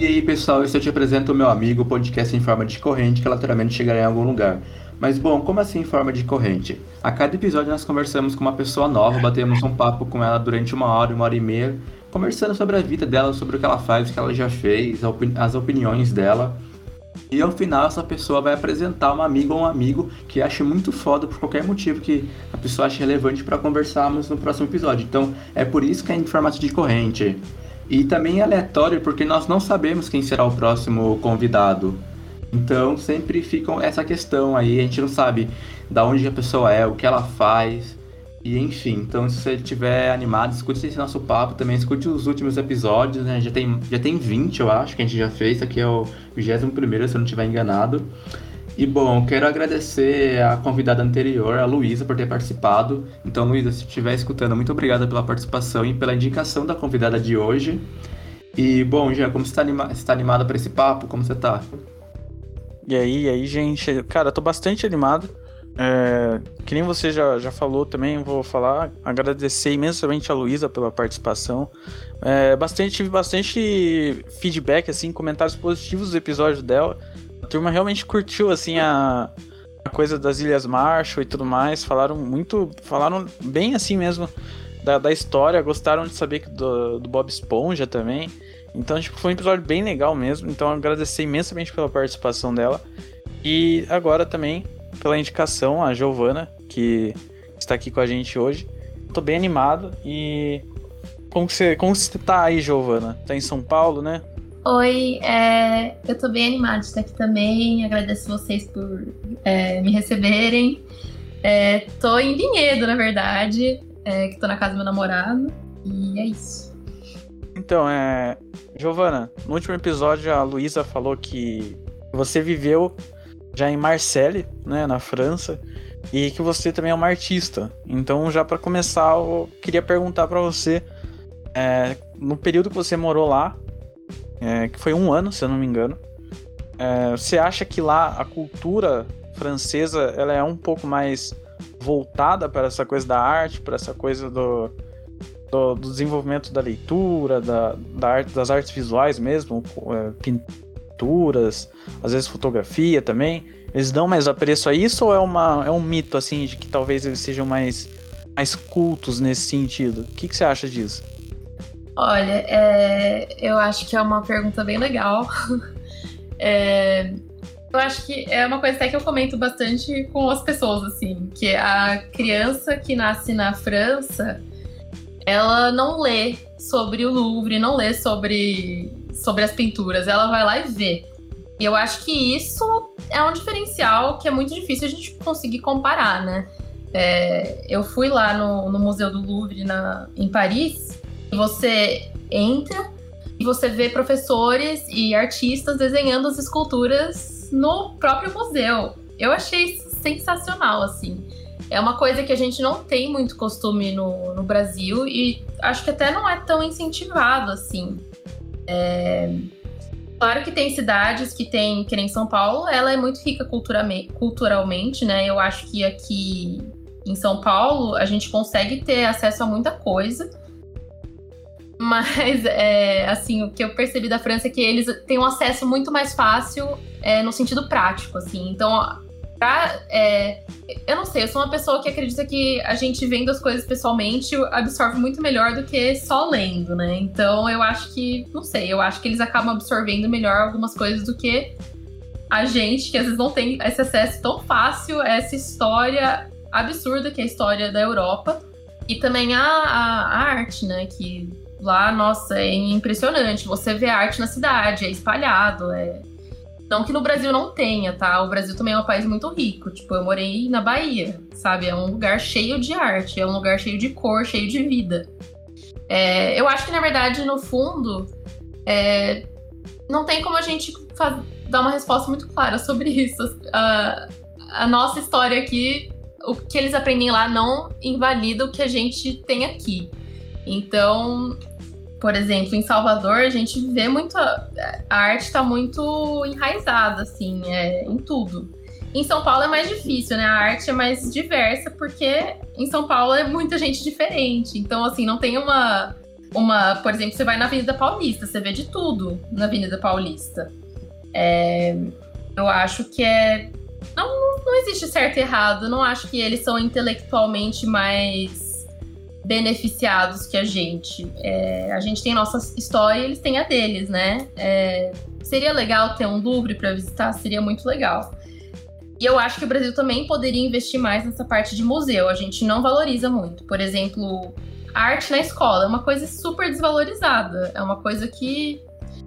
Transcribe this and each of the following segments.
E aí, pessoal, esse eu te apresento o meu amigo, o podcast em forma de corrente, que lateralmente chegará em algum lugar. Mas bom, como assim em forma de corrente? A cada episódio nós conversamos com uma pessoa nova, batemos um papo com ela durante uma hora, uma hora e meia, conversando sobre a vida dela, sobre o que ela faz, o que ela já fez, as opiniões dela. E ao final essa pessoa vai apresentar uma amiga ou um amigo que ache muito foda por qualquer motivo que a pessoa ache relevante para conversarmos no próximo episódio. Então é por isso que é em formato de corrente. E também é aleatório porque nós não sabemos quem será o próximo convidado. Então sempre fica essa questão aí, a gente não sabe da onde a pessoa é, o que ela faz. E enfim, então se você estiver animado, escute esse nosso papo também, escute os últimos episódios, né? Já tem, já tem 20, eu acho, que a gente já fez. Aqui é o 21 se eu não estiver enganado. E bom, quero agradecer a convidada anterior, a Luísa, por ter participado. Então, Luísa, se estiver escutando, muito obrigada pela participação e pela indicação da convidada de hoje. E bom, Jean, como você está anima tá animada para esse papo? Como você está? E aí, e aí, gente? Cara, tô bastante animado. É, que nem você já, já falou também, vou falar, agradecer imensamente a Luísa pela participação. É, bastante, tive bastante feedback, assim, comentários positivos dos episódios dela. Turma realmente curtiu, assim, a, a coisa das Ilhas Marshall e tudo mais. Falaram muito, falaram bem assim mesmo da, da história, gostaram de saber do, do Bob Esponja também. Então, tipo, foi um episódio bem legal mesmo. Então, agradecer imensamente pela participação dela. E agora também pela indicação, a Giovana, que está aqui com a gente hoje. Tô bem animado e. Como que você, como você tá aí, Giovana? Tá em São Paulo, né? Oi, é, eu tô bem animada de estar aqui também. Agradeço vocês por é, me receberem. É, tô em Vinhedo, na verdade, é, que tô na casa do meu namorado. E é isso. Então, é. Giovana, no último episódio a Luísa falou que você viveu já em Marseille, né, na França, e que você também é uma artista. Então, já para começar, eu queria perguntar para você, é, no período que você morou lá, é, que foi um ano, se eu não me engano, é, você acha que lá a cultura francesa ela é um pouco mais voltada para essa coisa da arte, para essa coisa do, do, do desenvolvimento da leitura, da, da arte, das artes visuais mesmo, é, pinturas, às vezes fotografia também. Eles dão mais apreço a isso ou é, uma, é um mito assim de que talvez eles sejam mais, mais cultos nesse sentido? O que, que você acha disso? Olha, é, eu acho que é uma pergunta bem legal. é, eu acho que é uma coisa até que eu comento bastante com as pessoas, assim, que a criança que nasce na França, ela não lê sobre o Louvre, não lê sobre, sobre as pinturas, ela vai lá e vê. E eu acho que isso é um diferencial que é muito difícil a gente conseguir comparar, né? É, eu fui lá no, no, Museu do Louvre na, em Paris, você entra e você vê professores e artistas desenhando as esculturas no próprio museu. Eu achei sensacional, assim. É uma coisa que a gente não tem muito costume no, no Brasil e acho que até não é tão incentivado assim. É, Claro que tem cidades que tem, que nem São Paulo, ela é muito rica culturalmente, né? Eu acho que aqui em São Paulo a gente consegue ter acesso a muita coisa. Mas, é, assim, o que eu percebi da França é que eles têm um acesso muito mais fácil é, no sentido prático, assim. Então, Pra, é, eu não sei, eu sou uma pessoa que acredita que a gente vendo as coisas pessoalmente absorve muito melhor do que só lendo, né? Então eu acho que, não sei, eu acho que eles acabam absorvendo melhor algumas coisas do que a gente, que às vezes não tem esse acesso tão fácil a essa história absurda que é a história da Europa. E também a, a, a arte, né? Que lá, nossa, é impressionante. Você vê arte na cidade, é espalhado, é não que no Brasil não tenha, tá? O Brasil também é um país muito rico. Tipo, eu morei na Bahia, sabe? É um lugar cheio de arte, é um lugar cheio de cor, cheio de vida. É, eu acho que, na verdade, no fundo, é, não tem como a gente faz, dar uma resposta muito clara sobre isso. A, a nossa história aqui, o que eles aprendem lá não invalida o que a gente tem aqui. Então, por exemplo, em Salvador, a gente vê muito. A, arte está muito enraizada, assim, é, em tudo. Em São Paulo é mais difícil, né? A arte é mais diversa, porque em São Paulo é muita gente diferente. Então, assim, não tem uma. uma, por exemplo, você vai na Avenida Paulista, você vê de tudo na Avenida Paulista. É, eu acho que é. Não, não existe certo e errado. Não acho que eles são intelectualmente mais beneficiados que a gente. É, a gente tem nossa história e eles têm a deles, né? É, seria legal ter um Louvre para visitar? Seria muito legal. E eu acho que o Brasil também poderia investir mais nessa parte de museu. A gente não valoriza muito. Por exemplo, arte na escola é uma coisa super desvalorizada. É uma coisa que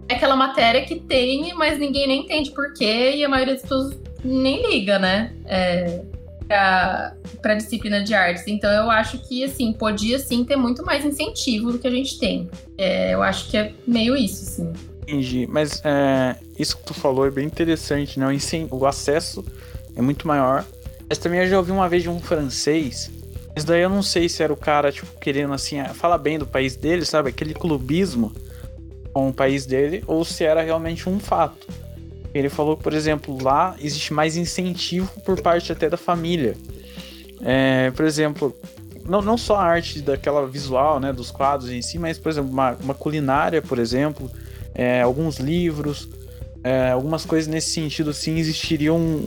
é aquela matéria que tem, mas ninguém nem entende por quê e a maioria das pessoas nem liga, né? É, para disciplina de artes. Então eu acho que assim podia sim ter muito mais incentivo do que a gente tem. É, eu acho que é meio isso, sim. Entendi, mas é, isso que tu falou é bem interessante, né? O, o acesso é muito maior. Mas também eu já ouvi uma vez de um francês. Mas daí eu não sei se era o cara, tipo, querendo assim, falar bem do país dele, sabe? Aquele clubismo com o país dele, ou se era realmente um fato. Ele falou que, por exemplo, lá existe mais incentivo por parte até da família. É, por exemplo, não, não só a arte daquela visual, né, dos quadros em si, mas, por exemplo, uma, uma culinária, por exemplo, é, alguns livros, é, algumas coisas nesse sentido, assim, existiriam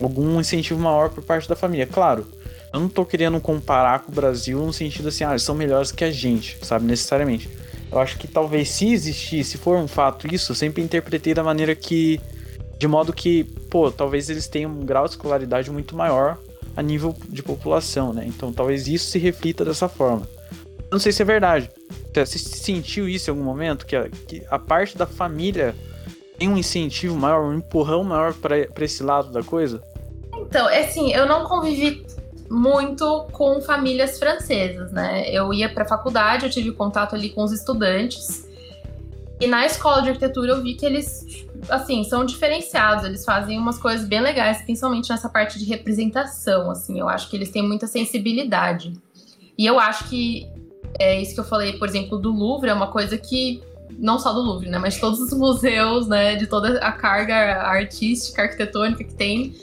algum incentivo maior por parte da família. Claro, eu não tô querendo comparar com o Brasil no sentido assim, ah, eles são melhores que a gente, sabe, necessariamente. Eu acho que talvez se existir, se for um fato isso, eu sempre interpretei da maneira que de modo que, pô, talvez eles tenham um grau de escolaridade muito maior a nível de população, né? Então talvez isso se reflita dessa forma. não sei se é verdade. Você sentiu isso em algum momento? Que a, que a parte da família tem um incentivo maior, um empurrão maior para esse lado da coisa? Então, é assim, eu não convivi muito com famílias francesas, né? Eu ia para a faculdade, eu tive contato ali com os estudantes. E na escola de arquitetura eu vi que eles assim, são diferenciados, eles fazem umas coisas bem legais, principalmente nessa parte de representação, assim, eu acho que eles têm muita sensibilidade. E eu acho que é isso que eu falei, por exemplo, do Louvre, é uma coisa que não só do Louvre, né, mas todos os museus, né, de toda a carga artística, arquitetônica que tem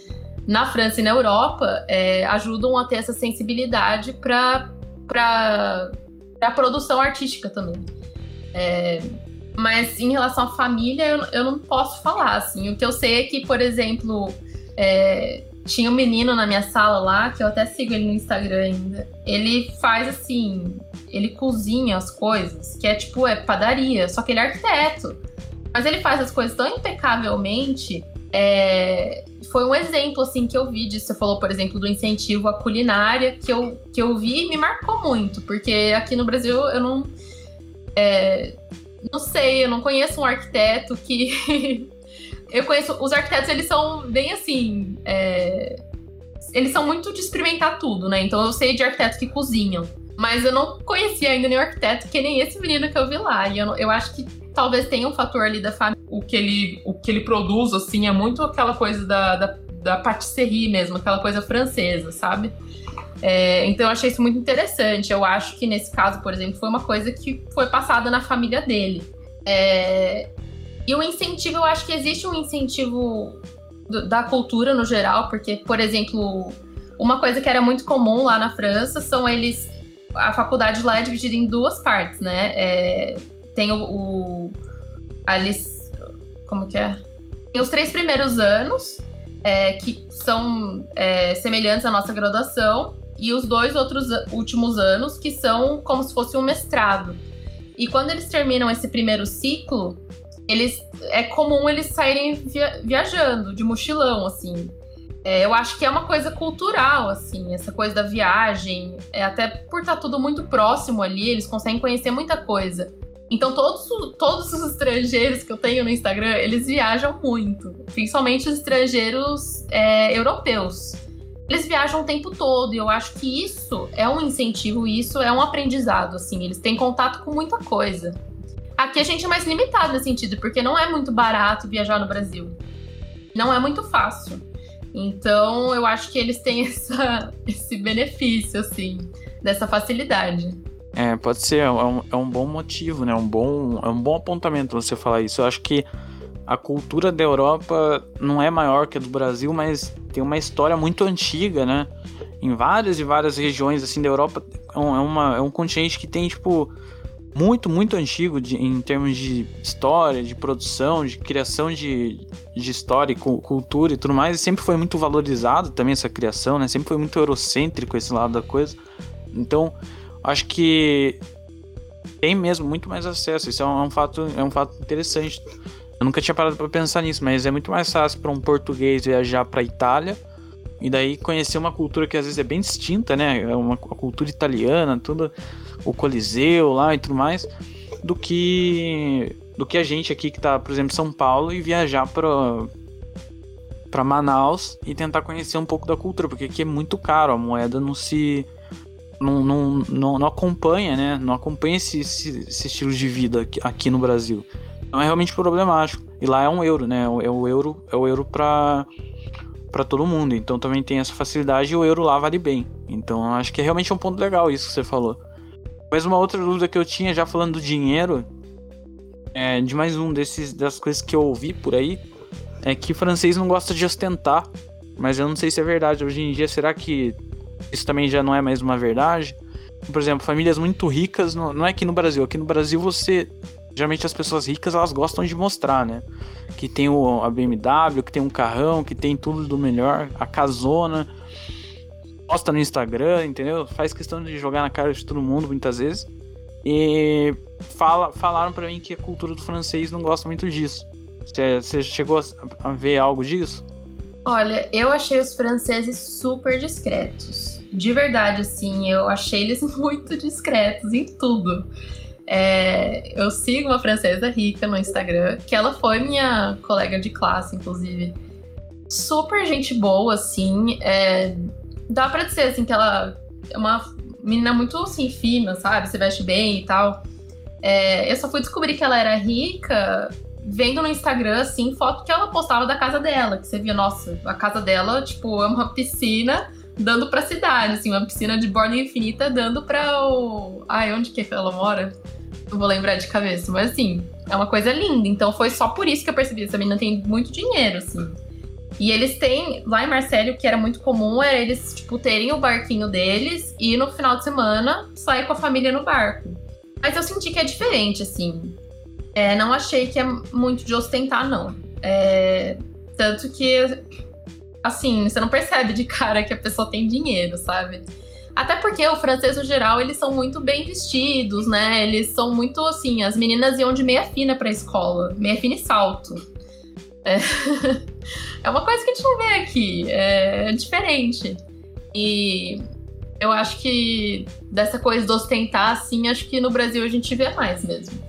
na França e na Europa, é, ajudam a ter essa sensibilidade para para a produção artística também. É, mas em relação à família, eu, eu não posso falar, assim. O que eu sei é que, por exemplo, é, tinha um menino na minha sala lá, que eu até sigo ele no Instagram ainda. Ele faz assim, ele cozinha as coisas, que é tipo, é padaria, só que ele é arquiteto. Mas ele faz as coisas tão impecavelmente. É, foi um exemplo assim que eu vi disso. Você falou, por exemplo, do incentivo à culinária, que eu, que eu vi e me marcou muito, porque aqui no Brasil eu não. É, não sei, eu não conheço um arquiteto que. eu conheço. Os arquitetos, eles são bem assim. É... Eles são muito de experimentar tudo, né? Então eu sei de arquitetos que cozinham. Mas eu não conhecia ainda nenhum arquiteto que nem esse menino que eu vi lá. E eu, eu acho que talvez tenha um fator ali da família. O que ele, o que ele produz, assim, é muito aquela coisa da, da, da patisserie mesmo, aquela coisa francesa, sabe? É, então eu achei isso muito interessante. Eu acho que nesse caso, por exemplo, foi uma coisa que foi passada na família dele. É, e o incentivo, eu acho que existe um incentivo do, da cultura no geral, porque, por exemplo, uma coisa que era muito comum lá na França são eles. A faculdade lá é dividida em duas partes, né? É, tem o, o. Alice. Como que é? Tem os três primeiros anos, é, que são é, semelhantes à nossa graduação, e os dois outros últimos anos, que são como se fosse um mestrado. E quando eles terminam esse primeiro ciclo, eles é comum eles saírem via, viajando, de mochilão, assim. É, eu acho que é uma coisa cultural, assim, essa coisa da viagem. É, até por estar tá tudo muito próximo ali, eles conseguem conhecer muita coisa. Então, todos, todos os estrangeiros que eu tenho no Instagram, eles viajam muito. Principalmente os estrangeiros é, europeus eles viajam o tempo todo e eu acho que isso é um incentivo, isso é um aprendizado, assim, eles têm contato com muita coisa. Aqui a gente é mais limitado nesse sentido, porque não é muito barato viajar no Brasil. Não é muito fácil. Então eu acho que eles têm essa, esse benefício, assim, dessa facilidade. É, pode ser, é um, é um bom motivo, né? Um bom, é um bom apontamento você falar isso. Eu acho que a cultura da Europa não é maior que a do Brasil, mas tem uma história muito antiga, né? Em várias e várias regiões assim da Europa, é, é, uma, é um continente que tem tipo muito, muito antigo de, em termos de história, de produção, de criação de, de história e cultura e tudo mais. E sempre foi muito valorizado também essa criação, né? Sempre foi muito eurocêntrico esse lado da coisa. Então, acho que tem mesmo muito mais acesso. Isso é um, é um fato, é um fato interessante. Eu nunca tinha parado para pensar nisso, mas é muito mais fácil para um português viajar para Itália e daí conhecer uma cultura que às vezes é bem distinta, né? É uma cultura italiana, tudo o Coliseu lá e tudo mais, do que do que a gente aqui que tá, por exemplo, em São Paulo e viajar para para Manaus e tentar conhecer um pouco da cultura, porque aqui é muito caro, a moeda não se não, não, não, não acompanha, né? Não acompanha esse, esse, esse, estilo de vida aqui, aqui, no Brasil. Então é realmente problemático. E lá é um euro, né? É o euro, é o euro para para todo mundo. Então também tem essa facilidade e o euro lá vale bem. Então acho que é realmente um ponto legal isso que você falou. Mas uma outra dúvida que eu tinha, já falando do dinheiro, é, de mais um desses das coisas que eu ouvi por aí, é que francês não gosta de ostentar. Mas eu não sei se é verdade. Hoje em dia, será que isso também já não é mais uma verdade? Por exemplo, famílias muito ricas, não, é aqui no Brasil. Aqui no Brasil você. Geralmente as pessoas ricas elas gostam de mostrar, né? Que tem o, a BMW, que tem um carrão, que tem tudo do melhor, a casona posta no Instagram, entendeu? Faz questão de jogar na cara de todo mundo muitas vezes. E fala, falaram para mim que a cultura do francês não gosta muito disso. Você chegou a ver algo disso? Olha, eu achei os franceses super discretos. De verdade, assim, eu achei eles muito discretos em tudo. É, eu sigo uma francesa rica no Instagram, que ela foi minha colega de classe, inclusive. Super gente boa, assim. É, dá pra dizer, assim, que ela é uma menina muito, assim, fina, sabe? Se veste bem e tal. É, eu só fui descobrir que ela era rica vendo no Instagram, assim, foto que ela postava da casa dela. Que você via, nossa, a casa dela, tipo, é uma piscina dando pra cidade, assim, uma piscina de borda infinita dando pra o... Ai, onde que ela mora? Não vou lembrar de cabeça, mas assim, é uma coisa linda. Então foi só por isso que eu percebi, essa menina tem muito dinheiro, assim. E eles têm, lá em Marcelo, o que era muito comum era eles, tipo, terem o barquinho deles e no final de semana sair com a família no barco. Mas eu senti que é diferente, assim. É, não achei que é muito de ostentar, não. É, tanto que, assim, você não percebe de cara que a pessoa tem dinheiro, sabe? Até porque o francês, no geral, eles são muito bem vestidos, né? Eles são muito, assim, as meninas iam de meia fina pra escola, meia fina e salto. É, é uma coisa que a gente não vê aqui, é, é diferente. E eu acho que dessa coisa de ostentar, assim, acho que no Brasil a gente vê mais mesmo.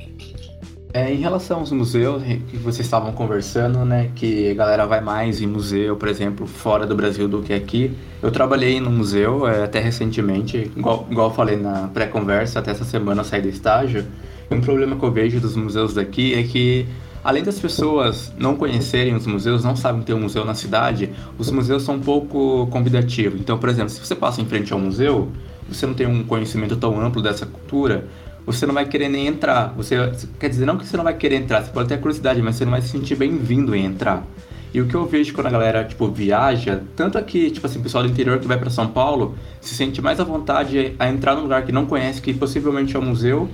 É, em relação aos museus que vocês estavam conversando, né, que a galera vai mais em museu, por exemplo, fora do Brasil do que aqui. Eu trabalhei no museu é, até recentemente, igual, igual eu falei na pré-conversa, até essa semana eu saí do estágio. E um problema que eu vejo dos museus daqui é que Além das pessoas não conhecerem os museus, não sabem ter um museu na cidade, os museus são um pouco convidativos. Então, por exemplo, se você passa em frente ao museu, você não tem um conhecimento tão amplo dessa cultura, você não vai querer nem entrar. Você quer dizer não que você não vai querer entrar, você pode ter curiosidade, mas você não vai se sentir bem-vindo em entrar. E o que eu vejo quando a galera, tipo, viaja, tanto aqui, tipo assim, pessoal do interior que vai para São Paulo, se sente mais à vontade a entrar num lugar que não conhece, que possivelmente é um museu,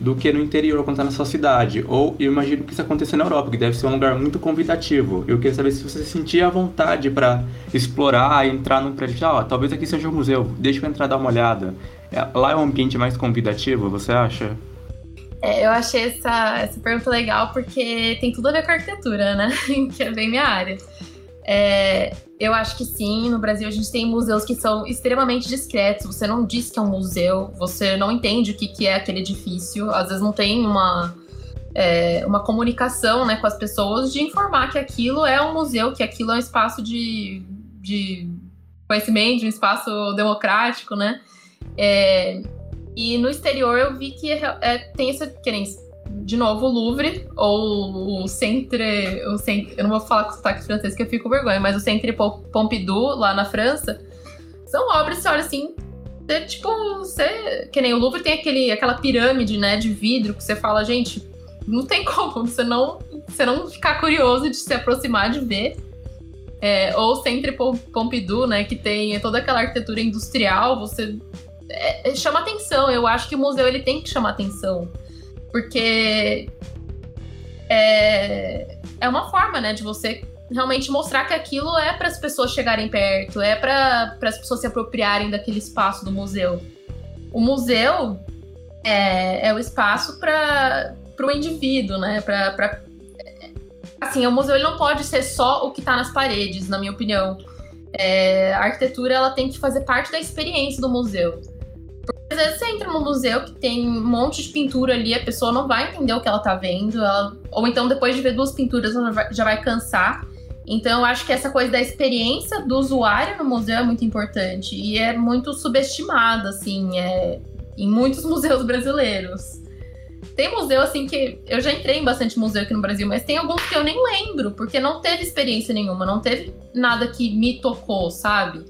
do que no interior quando está na sua cidade. Ou eu imagino que isso aconteça na Europa, que deve ser um lugar muito convidativo. Eu queria saber se você sentia vontade para explorar, entrar num prédio. Ah, talvez aqui seja um museu, deixa eu entrar dar uma olhada. É, lá é um ambiente mais convidativo, você acha? É, eu achei essa, essa pergunta legal porque tem tudo a ver com a arquitetura, né? que é bem minha área. É, eu acho que sim. No Brasil a gente tem museus que são extremamente discretos. Você não diz que é um museu, você não entende o que, que é aquele edifício. Às vezes não tem uma, é, uma comunicação né, com as pessoas de informar que aquilo é um museu, que aquilo é um espaço de, de conhecimento, um espaço democrático, né? É, e no exterior eu vi que é, tem essa querência de novo, o Louvre, ou o Centre. O Centre eu não vou falar com sotaque francês que eu fico com vergonha, mas o Centre Pompidou, lá na França, são obras, você olha assim. Você, tipo, você. Que nem o Louvre tem aquele, aquela pirâmide, né, de vidro, que você fala, gente, não tem como você não, você não ficar curioso de se aproximar de ver. É, ou o Centre Pompidou, né, que tem toda aquela arquitetura industrial, você. É, chama atenção. Eu acho que o museu ele tem que chamar atenção. Porque é, é uma forma, né, de você realmente mostrar que aquilo é para as pessoas chegarem perto, é para as pessoas se apropriarem daquele espaço do museu. O museu é, é o espaço para o indivíduo, né? Pra, pra, assim, o museu ele não pode ser só o que está nas paredes, na minha opinião. É, a arquitetura ela tem que fazer parte da experiência do museu. Às vezes você entra num museu que tem um monte de pintura ali, a pessoa não vai entender o que ela está vendo, ela, ou então depois de ver duas pinturas ela já vai cansar. Então, eu acho que essa coisa da experiência do usuário no museu é muito importante e é muito subestimada, assim, é, em muitos museus brasileiros. Tem museu, assim, que eu já entrei em bastante museu aqui no Brasil, mas tem alguns que eu nem lembro, porque não teve experiência nenhuma, não teve nada que me tocou, sabe?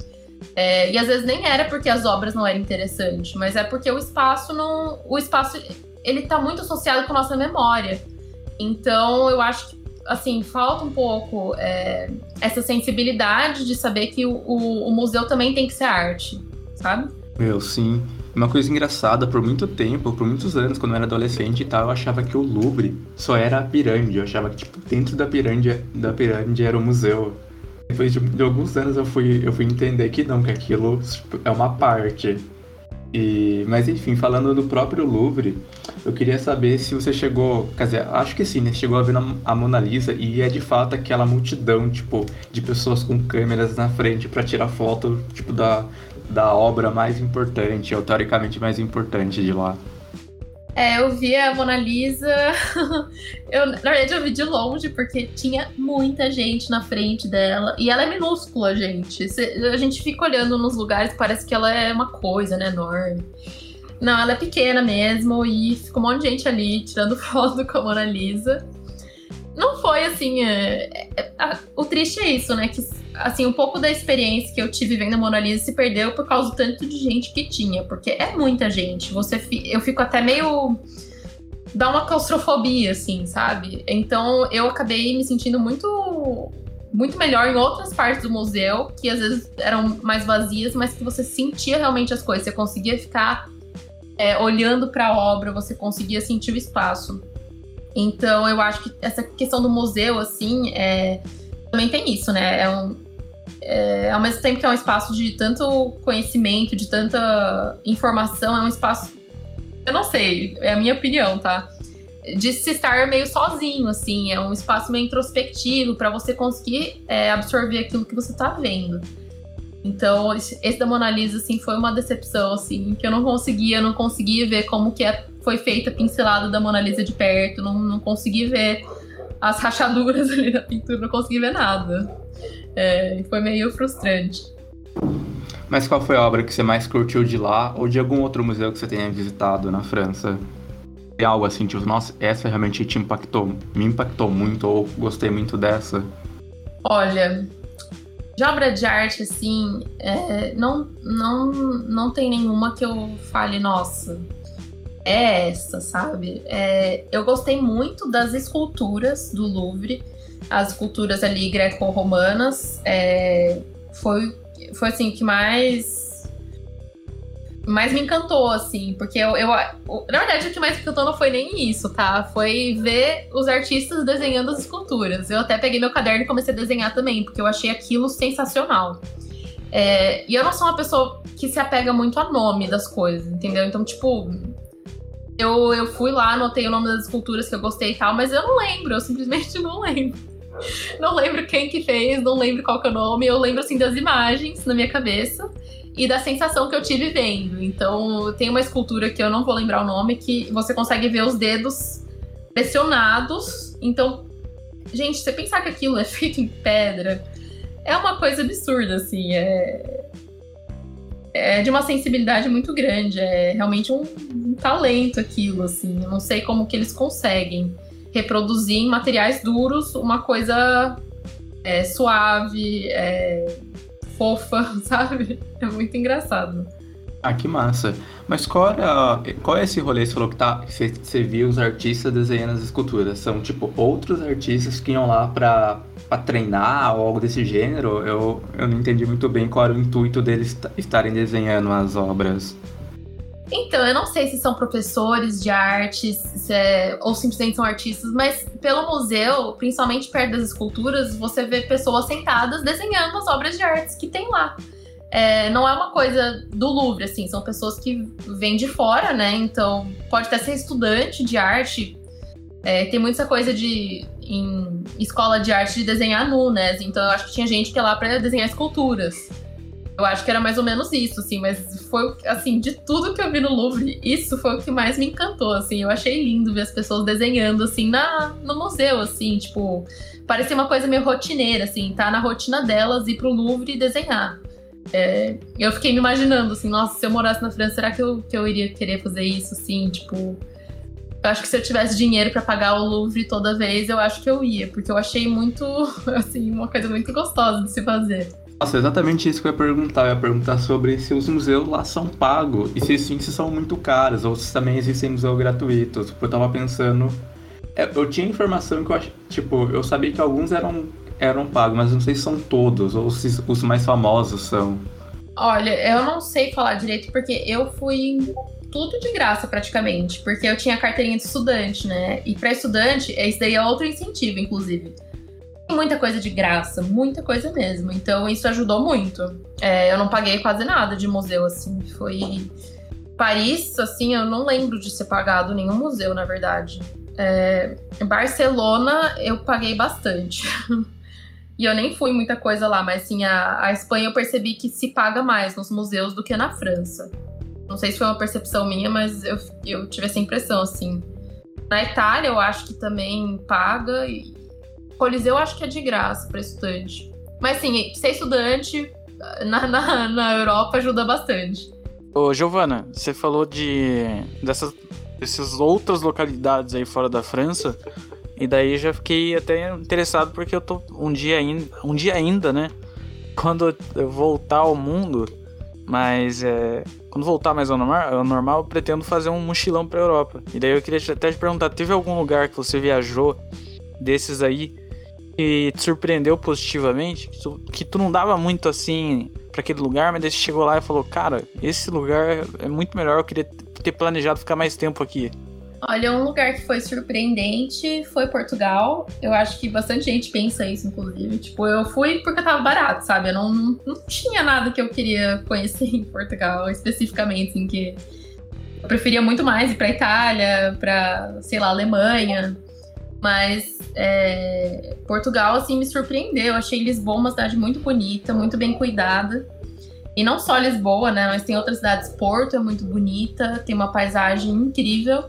É, e às vezes nem era porque as obras não eram interessantes, mas é porque o espaço não. O espaço ele tá muito associado com a nossa memória. Então eu acho que assim, falta um pouco é, essa sensibilidade de saber que o, o, o, museu também tem que ser arte, sabe? Meu, sim. Uma coisa engraçada, por muito tempo, por muitos anos, quando eu era adolescente e tal, eu achava que o Louvre só era a pirâmide. Eu achava que, tipo, dentro da pirâmide, da pirâmide era o museu. Depois de, de alguns anos eu fui, eu fui entender que não, que aquilo tipo, é uma parte. E, mas enfim, falando do próprio Louvre, eu queria saber se você chegou, quer dizer, acho que sim, né? Chegou a ver a Mona Lisa e é de fato aquela multidão, tipo, de pessoas com câmeras na frente para tirar foto, tipo, da, da obra mais importante, ou teoricamente mais importante de lá. É, eu vi a Mona Lisa. eu, na verdade, eu vi de longe, porque tinha muita gente na frente dela. E ela é minúscula, gente. A gente fica olhando nos lugares, parece que ela é uma coisa, né? Enorme. Não, ela é pequena mesmo. E ficou um monte de gente ali tirando foto com a Mona Lisa. Não foi assim. É, é, é, o triste é isso, né? Que assim, um pouco da experiência que eu tive vendo a Mona Lisa se perdeu por causa do tanto de gente que tinha, porque é muita gente. Você, eu fico até meio dá uma claustrofobia, assim, sabe? Então eu acabei me sentindo muito muito melhor em outras partes do museu, que às vezes eram mais vazias, mas que você sentia realmente as coisas, você conseguia ficar é, olhando para a obra, você conseguia sentir o espaço. Então eu acho que essa questão do museu, assim, é, também tem isso, né? É um, é, ao mesmo tempo que é um espaço de tanto conhecimento, de tanta informação, é um espaço. Eu não sei, é a minha opinião, tá? De se estar meio sozinho, assim, é um espaço meio introspectivo para você conseguir é, absorver aquilo que você tá vendo. Então, esse da Mona Lisa, assim, foi uma decepção, assim, que eu não conseguia, não conseguia ver como que é, foi feita a pincelada da Mona Lisa de perto, não, não consegui ver as rachaduras ali da pintura, não consegui ver nada. É, foi meio frustrante. Mas qual foi a obra que você mais curtiu de lá ou de algum outro museu que você tenha visitado na França? Tem algo assim, tipo, nossa, essa realmente te impactou, me impactou muito ou gostei muito dessa? Olha, de obra de arte, assim, é, não, não, não tem nenhuma que eu fale, nossa, é essa, sabe? É, eu gostei muito das esculturas do Louvre, as esculturas ali greco-romanas. É, foi, foi assim, que mais mais me encantou, assim, porque eu, eu, Na verdade, o que mais me encantou não foi nem isso, tá? Foi ver os artistas desenhando as esculturas. Eu até peguei meu caderno e comecei a desenhar também, porque eu achei aquilo sensacional. É, e eu não sou uma pessoa que se apega muito a nome das coisas, entendeu? Então, tipo, eu, eu fui lá, anotei o nome das esculturas que eu gostei e tal, mas eu não lembro, eu simplesmente não lembro. Não lembro quem que fez, não lembro qual que é o nome, eu lembro assim das imagens na minha cabeça e da sensação que eu tive vendo. Então, tem uma escultura que eu não vou lembrar o nome, que você consegue ver os dedos pressionados. Então, gente, você pensar que aquilo é feito em pedra, é uma coisa absurda, assim. É, é de uma sensibilidade muito grande. É realmente um, um talento aquilo, assim. Eu não sei como que eles conseguem reproduzir em materiais duros uma coisa é, suave, é, fofa, sabe? É muito engraçado. Ah, que massa. Mas qual, era, qual é esse rolê? Você falou que, tá, que você, você viu os artistas desenhando as esculturas. São, tipo, outros artistas que iam lá pra, pra treinar ou algo desse gênero? Eu, eu não entendi muito bem qual era o intuito deles estarem desenhando as obras. Então, eu não sei se são professores de artes é, ou simplesmente são artistas, mas pelo museu, principalmente perto das esculturas, você vê pessoas sentadas desenhando as obras de artes que tem lá. É, não é uma coisa do Louvre, assim, são pessoas que vêm de fora, né? Então, pode até ser estudante de arte. É, tem muita coisa de em escola de arte de desenhar nu, né? Então, eu acho que tinha gente que ia lá para desenhar esculturas. Eu acho que era mais ou menos isso, assim, mas foi, assim, de tudo que eu vi no Louvre, isso foi o que mais me encantou, assim. Eu achei lindo ver as pessoas desenhando, assim, na, no museu, assim, tipo, parecia uma coisa meio rotineira, assim, tá na rotina delas ir pro Louvre e desenhar. É, eu fiquei me imaginando, assim, nossa, se eu morasse na França, será que eu, que eu iria querer fazer isso, assim, tipo. Eu acho que se eu tivesse dinheiro para pagar o Louvre toda vez, eu acho que eu ia, porque eu achei muito, assim, uma coisa muito gostosa de se fazer. Nossa, exatamente isso que eu ia perguntar. Eu ia perguntar sobre se os museus lá são pagos e se sim, se são muito caros ou se também existem museus gratuitos. Tipo, eu tava pensando. É, eu tinha informação que eu acho. Tipo, eu sabia que alguns eram, eram pagos, mas não sei se são todos ou se os mais famosos são. Olha, eu não sei falar direito porque eu fui tudo de graça praticamente, porque eu tinha carteirinha de estudante, né? E para estudante, esse daí é outro incentivo, inclusive muita coisa de graça, muita coisa mesmo. Então isso ajudou muito. É, eu não paguei quase nada de museu, assim. Foi. Paris, assim, eu não lembro de ser pagado nenhum museu, na verdade. É, Barcelona eu paguei bastante. e eu nem fui muita coisa lá, mas assim, a, a Espanha eu percebi que se paga mais nos museus do que na França. Não sei se foi uma percepção minha, mas eu, eu tive essa impressão, assim. Na Itália, eu acho que também paga, Coliseu acho que é de graça para estudante. Mas sim, ser estudante na, na, na Europa ajuda bastante. Ô, Giovana, você falou de dessas, dessas outras localidades aí fora da França. E daí já fiquei até interessado porque eu tô um dia ainda, um dia ainda, né? Quando eu voltar ao mundo, mas é, quando voltar mais ao normal, ao normal, eu pretendo fazer um mochilão pra Europa. E daí eu queria até te perguntar, teve algum lugar que você viajou desses aí que te surpreendeu positivamente, que tu, que tu não dava muito assim para aquele lugar, mas daí você chegou lá e falou, cara, esse lugar é muito melhor, eu queria ter planejado ficar mais tempo aqui. Olha, um lugar que foi surpreendente foi Portugal. Eu acho que bastante gente pensa isso, inclusive. Tipo, eu fui porque tava barato, sabe? Eu não, não, não tinha nada que eu queria conhecer em Portugal, especificamente, assim, que eu preferia muito mais ir pra Itália, pra, sei lá, Alemanha. Mas é, Portugal, assim, me surpreendeu. Eu achei Lisboa uma cidade muito bonita, muito bem cuidada. E não só Lisboa, né? Mas tem outras cidades. Porto é muito bonita, tem uma paisagem incrível.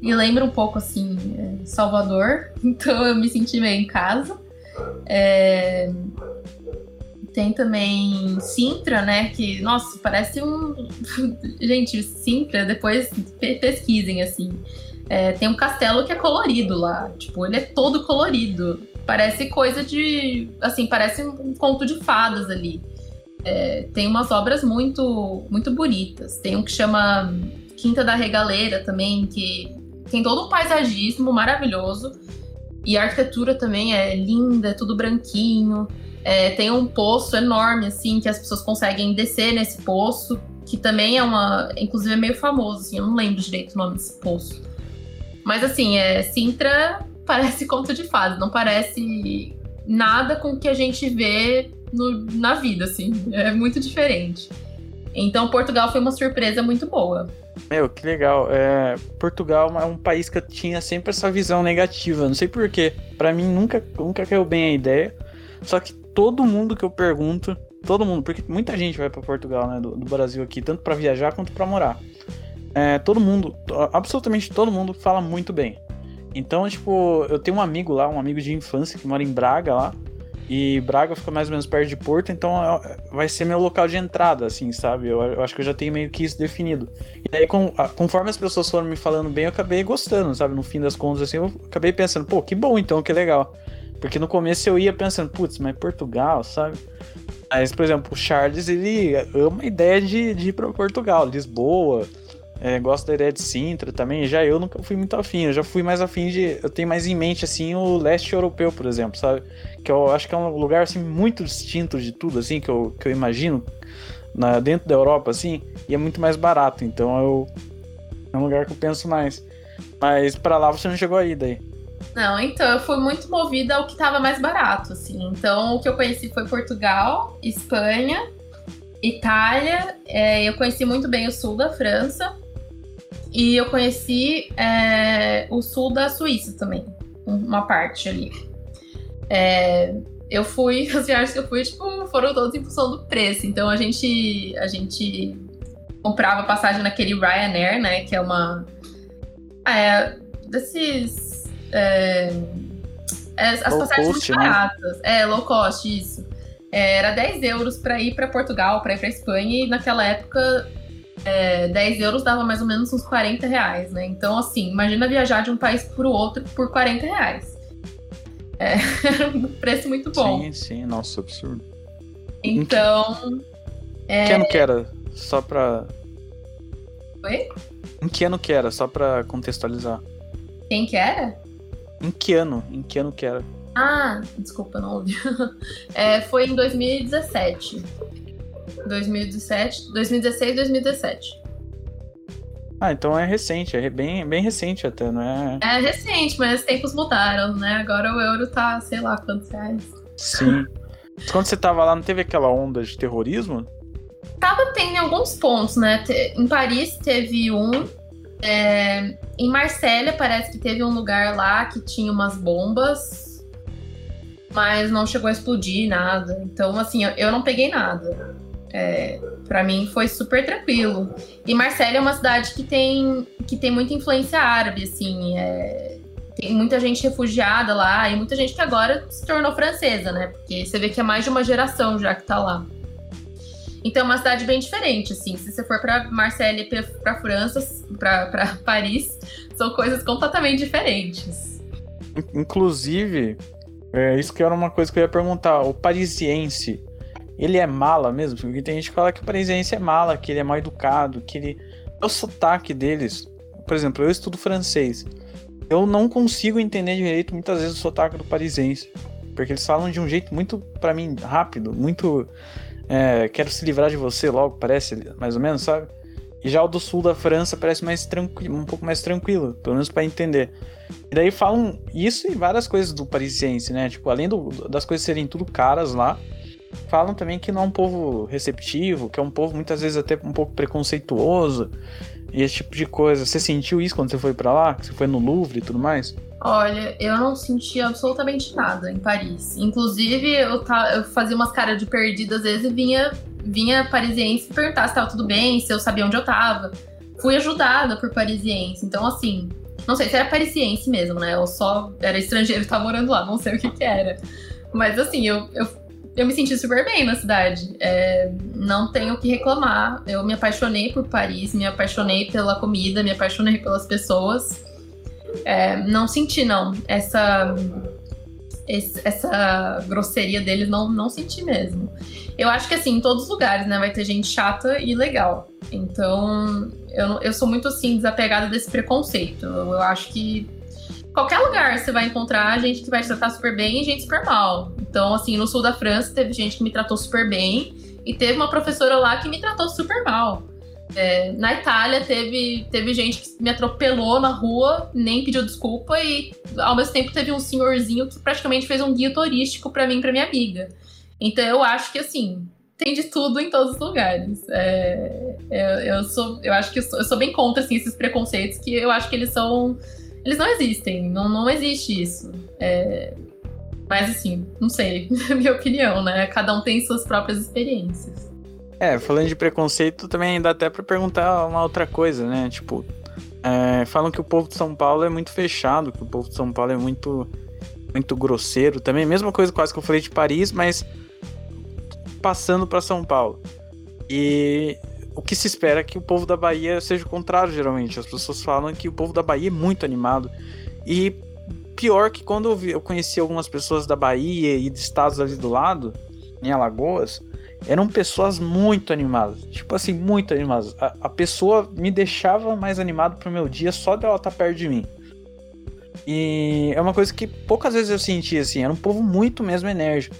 E lembra um pouco, assim, é, Salvador. Então eu me senti meio em casa. É... Tem também Sintra, né? Que, nossa, parece um. Gente, Sintra, depois pesquisem, assim. É, tem um castelo que é colorido lá. Tipo, ele é todo colorido. Parece coisa de. Assim, parece um conto de fadas ali. É, tem umas obras muito, muito bonitas. Tem um que chama Quinta da Regaleira também, que tem todo um paisagismo maravilhoso. E a arquitetura também é linda, é tudo branquinho. É, tem um poço enorme, assim, que as pessoas conseguem descer nesse poço, que também é uma. Inclusive é meio famoso, assim, eu não lembro direito o nome desse poço. Mas assim, é, Sintra parece conto de fadas, não parece nada com o que a gente vê no, na vida, assim. É muito diferente. Então, Portugal foi uma surpresa muito boa. Meu, que legal. É, Portugal é um país que eu tinha sempre essa visão negativa. Não sei porquê. Para mim nunca, nunca caiu bem a ideia. Só que todo mundo que eu pergunto, todo mundo, porque muita gente vai para Portugal, né, do, do Brasil aqui, tanto para viajar quanto para morar é, todo mundo, absolutamente todo mundo fala muito bem. Então, tipo, eu tenho um amigo lá, um amigo de infância que mora em Braga lá. E Braga fica mais ou menos perto de Porto, então é, vai ser meu local de entrada, assim, sabe? Eu, eu acho que eu já tenho meio que isso definido. E aí, com, conforme as pessoas foram me falando bem, eu acabei gostando, sabe? No fim das contas, assim, eu acabei pensando, pô, que bom então, que legal. Porque no começo eu ia pensando, putz, mas Portugal, sabe? Mas, por exemplo, o Charles, ele ama a ideia de, de ir pra Portugal, Lisboa, é, gosto da ideia de Sintra também. Já eu nunca fui muito afim. Eu já fui mais afim de. Eu tenho mais em mente, assim, o leste europeu, por exemplo, sabe? Que eu acho que é um lugar, assim, muito distinto de tudo, assim, que eu, que eu imagino. na, dentro da Europa, assim, e é muito mais barato. Então eu, é um lugar que eu penso mais. Mas para lá você não chegou aí daí. Não, então eu fui muito movida ao que estava mais barato, assim. Então o que eu conheci foi Portugal, Espanha, Itália. É, eu conheci muito bem o sul da França e eu conheci é, o sul da Suíça também, uma parte ali. É, eu fui, as viagens que eu fui, tipo, foram todas em função do preço. Então a gente, a gente comprava passagem naquele Ryanair, né? Que é uma. Ah, é, desses. É, é, as Low passagens cost, né? baratas. É, low cost, isso. É, era 10 euros para ir para Portugal, para ir para Espanha, e naquela época é, 10 euros dava mais ou menos uns 40 reais, né? Então, assim, imagina viajar de um país para o outro por 40 reais. É, era um preço muito bom. Sim, sim, nossa, absurdo. Então. Em que ano que era? Só pra. Oi? Em que ano que era? Só pra contextualizar. Quem que era? Em que ano? Em que ano que era? Ah, desculpa, não ouvi. É, foi em 2017. 2017, 2016, 2017. Ah, então é recente, é bem, bem recente até, não é? É recente, mas os tempos mudaram, né? Agora o euro tá, sei lá, quantos reais. Sim. Quando você tava lá, não teve aquela onda de terrorismo? Tava tendo em alguns pontos, né? Em Paris teve um. é, Em Marsella parece que teve um lugar lá que tinha umas bombas, mas não chegou a explodir nada. Então, assim, eu não peguei nada. É, para mim foi super tranquilo. E Marsella é uma cidade que tem, que tem muita influência árabe, assim. é, tem muita gente refugiada lá e muita gente que agora se tornou francesa, né? Porque você vê que é mais de uma geração já que tá lá. Então é uma cidade bem diferente, assim. Se você for pra Marselha e pra França, pra Paris, são coisas completamente diferentes. In- Inclusive, é, isso que era uma coisa que eu ia perguntar. O parisiense, ele é mala mesmo? Porque tem gente que fala que o parisiense é mala, que ele é mal educado, que ele. É o sotaque deles. Por exemplo, eu estudo francês. Eu não consigo entender direito muitas vezes o sotaque do parisiense. Porque eles falam de um jeito muito, pra mim, rápido, muito. é, quero se livrar de você logo, parece, mais ou menos, sabe? E já o do sul da França parece mais tranquilo, um pouco mais tranquilo, pelo menos pra entender. E daí falam isso e várias coisas do parisiense, né? Tipo, além do- das coisas serem tudo caras lá, falam também que não é um povo receptivo, que é um povo muitas vezes até um pouco preconceituoso e esse tipo de coisa. Você sentiu isso quando você foi pra lá? Que você foi no Louvre e tudo mais? Olha, eu não senti absolutamente nada em Paris. Inclusive, eu, ta- eu fazia umas caras de perdida às vezes e vinha, vinha parisiense perguntar se tava tudo bem, se eu sabia onde eu tava. Fui ajudada por parisiense. Então, assim, não sei se era parisiense mesmo, né? Eu só era estrangeiro e tava morando lá, não sei o que que era. Mas, assim, eu, eu, eu me senti super bem na cidade. É, não tenho o que reclamar. Eu me apaixonei por Paris, me apaixonei pela comida, me apaixonei pelas pessoas. É, não senti, não. Essa, esse- essa grosseria deles, não, não senti mesmo. Eu acho que, assim, em todos os lugares, né, vai ter gente chata e legal. Então, eu, eu sou muito, assim, desapegada desse preconceito. Eu, eu acho que qualquer lugar você vai encontrar gente que vai te tratar super bem e gente super mal. Então, assim, no sul da França teve gente que me tratou super bem e teve uma professora lá que me tratou super mal. É, na Itália teve, teve gente que me atropelou na rua, nem pediu desculpa, e ao mesmo tempo teve um senhorzinho que praticamente fez um guia turístico pra mim e pra minha amiga. Então eu acho que assim, tem de tudo em todos os lugares. É, eu, eu sou, eu acho que eu sou, eu sou bem contra assim, esses preconceitos que eu acho que eles são. Eles não existem, não, não existe isso. É, mas assim, não sei, minha opinião, né? Cada um tem suas próprias experiências. É, falando de preconceito, também dá até pra perguntar uma outra coisa, né? Tipo, é, falam que o povo de São Paulo é muito fechado, que o povo de São Paulo é muito, muito grosseiro. Também, mesma coisa quase que eu falei de Paris, mas passando pra São Paulo. E o que se espera é que o povo da Bahia seja o contrário, geralmente. As pessoas falam que o povo da Bahia é muito animado. E pior que quando eu, vi- eu conheci algumas pessoas da Bahia e de estados ali do lado, em Alagoas, eram pessoas muito animadas. Tipo assim, muito animadas. A, a pessoa me deixava mais animado pro meu dia só dela estar perto de mim. E é uma coisa que poucas vezes eu senti, assim. Era um povo muito mesmo enérgico.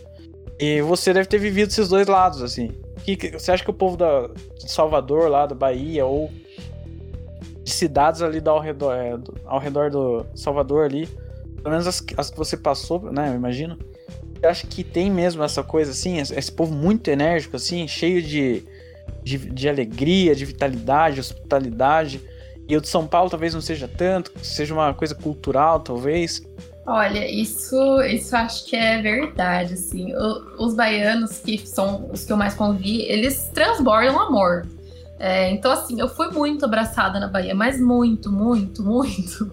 E você deve ter vivido esses dois lados, assim. Que, você acha que o povo da, de Salvador, lá da Bahia, ou de cidades ali ao redor, é, do, ao redor do Salvador ali, pelo menos as, as, que você passou, né, eu imagino, você acha que tem mesmo essa coisa assim, esse, esse povo muito enérgico, assim, cheio de, de, de alegria, de vitalidade, hospitalidade, e o de São Paulo talvez não seja tanto, seja uma coisa cultural, talvez. Olha, isso, isso acho que é verdade, assim. O, os baianos, que são os que eu mais convivi, eles transbordam amor. É, então, assim, eu fui muito abraçada na Bahia, mas muito, muito, muito.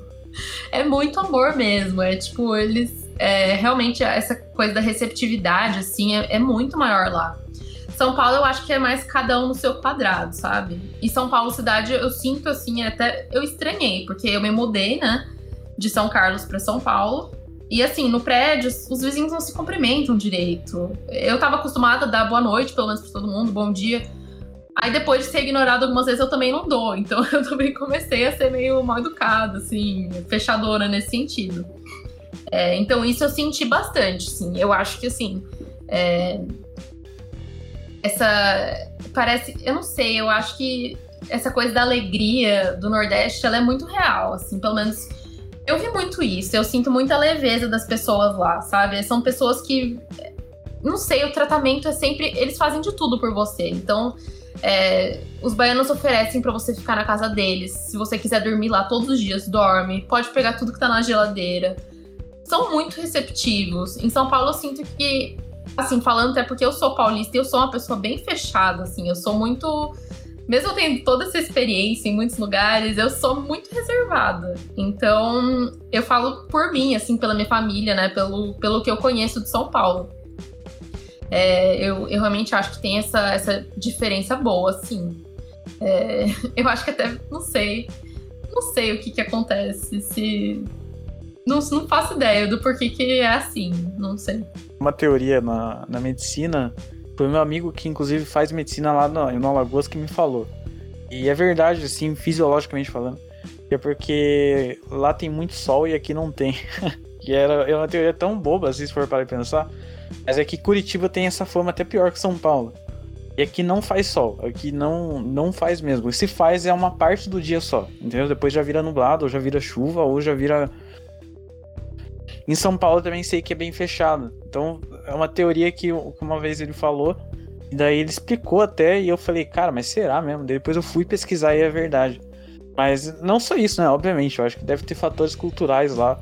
É muito amor mesmo. É tipo, eles. É, realmente, essa coisa da receptividade, assim, é, é muito maior lá. São Paulo, eu acho que é mais cada um no seu quadrado, sabe? E São Paulo, cidade, eu sinto, assim, até. Eu estranhei, porque eu me mudei, né? De São Carlos para São Paulo. E assim, no prédio, os vizinhos não se cumprimentam direito. Eu tava acostumada a dar boa noite, pelo menos pra todo mundo, bom dia. Aí depois de ser ignorado algumas vezes, eu também não dou. Então eu também comecei a ser meio mal educada, assim, fechadora nesse sentido. É, então isso eu senti bastante, sim. Eu acho que assim. É... Essa. Parece. Eu não sei, eu acho que essa coisa da alegria do Nordeste, ela é muito real, assim, pelo menos eu vi muito isso, eu sinto muita leveza das pessoas lá, sabe? São pessoas que. Não sei, o tratamento é sempre. Eles fazem de tudo por você. Então, é, os baianos oferecem para você ficar na casa deles. Se você quiser dormir lá todos os dias, dorme. Pode pegar tudo que tá na geladeira. São muito receptivos. Em São Paulo, eu sinto que. Assim, falando até porque eu sou paulista e eu sou uma pessoa bem fechada, assim. Eu sou muito mesmo tendo toda essa experiência em muitos lugares, eu sou muito reservada. Então, eu falo por mim, assim, pela minha família, né? Pelo, pelo que eu conheço de São Paulo. É, eu, eu realmente acho que tem essa, essa diferença boa, assim. É, eu acho que até, não sei, não sei o que que acontece, se... Não, não faço ideia do porquê que é assim, não sei. Uma teoria na, na medicina foi meu amigo que, inclusive, faz medicina lá no, no Alagoas que me falou. E é verdade, assim, fisiologicamente falando. É porque lá tem muito sol e aqui não tem. e era, é uma teoria tão boba, assim, se for para pensar. Mas é que Curitiba tem essa fama até pior que São Paulo. E aqui não faz sol, aqui não, não faz mesmo. E se faz é uma parte do dia só, entendeu? Depois já vira nublado, ou já vira chuva, ou já vira. Em São Paulo também sei que é bem fechado. Então é uma teoria que uma vez ele falou, e daí ele explicou até, e eu falei, cara, mas será mesmo? Depois eu fui pesquisar e é verdade. Mas não só isso, né? Obviamente, eu acho que deve ter fatores culturais lá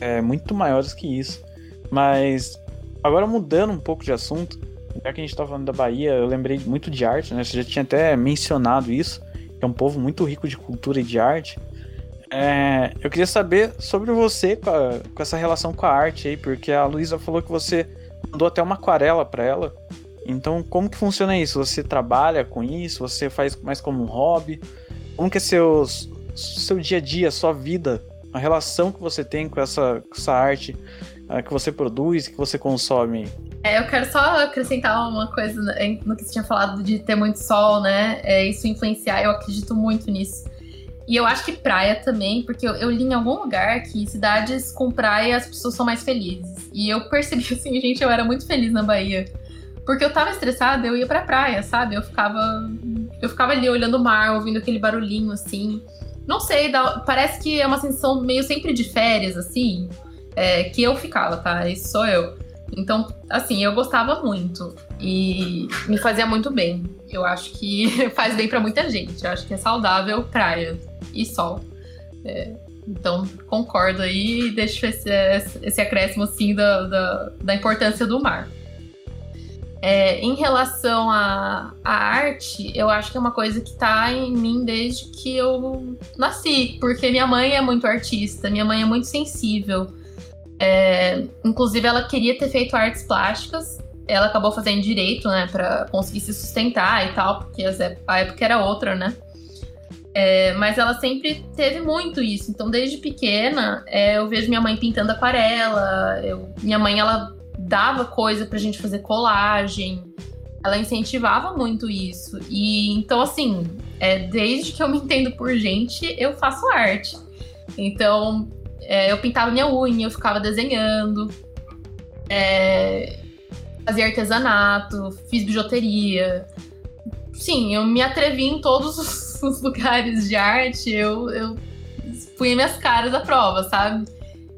é, muito maiores que isso. Mas agora mudando um pouco de assunto, já que a gente tá falando da Bahia, eu lembrei muito de arte, né? Você já tinha até mencionado isso, que é um povo muito rico de cultura e de arte. É, eu queria saber sobre você com, a, com, essa relação com a arte aí, porque a Luísa falou que você mandou até uma aquarela para ela. Então, como que funciona isso? Você trabalha com isso? Você faz mais como um hobby? Como que é seus, seu dia a dia, sua vida, a relação que você tem com essa, com essa arte uh, que você produz, que você consome? É, eu quero só acrescentar uma coisa no que você tinha falado de ter muito sol, né? É, isso influenciar, eu acredito muito nisso. E eu acho que praia também, porque eu, eu, li em algum lugar que cidades com praia as pessoas são mais felizes. E eu percebi assim, gente, eu era muito feliz na Bahia. Porque eu tava estressada, eu ia pra praia, sabe? Eu ficava. Eu ficava ali olhando o mar, ouvindo aquele barulhinho assim. Não sei, dá, parece que é uma sensação meio sempre de férias, assim. É, que eu ficava, tá? Isso sou eu. Então, assim, eu gostava muito. E me fazia muito bem. Eu acho que faz bem para muita gente. Eu acho que é saudável praia e sol. É, então, concordo aí e deixo esse, esse acréscimo assim da, da, da importância do mar. É, em relação à, arte, eu acho que é uma coisa que está em mim desde que eu nasci, porque minha mãe é muito artista, minha mãe é muito sensível. É, inclusive, ela queria ter feito artes plásticas, ela acabou fazendo direito, né, para conseguir se sustentar e tal, porque a época era outra, né? É, mas ela sempre teve muito isso. Então, desde pequena, é, eu vejo minha mãe pintando aquarela. Eu, minha mãe, ela dava coisa pra gente fazer colagem. Ela incentivava muito isso. E então, assim, é, desde que eu me entendo por gente, eu faço arte. Então, é, eu pintava minha unha, eu ficava desenhando. É, fazia artesanato, fiz bijuteria. Sim, eu me atrevi em todos os lugares de arte, eu, eu fui minhas caras à prova, sabe?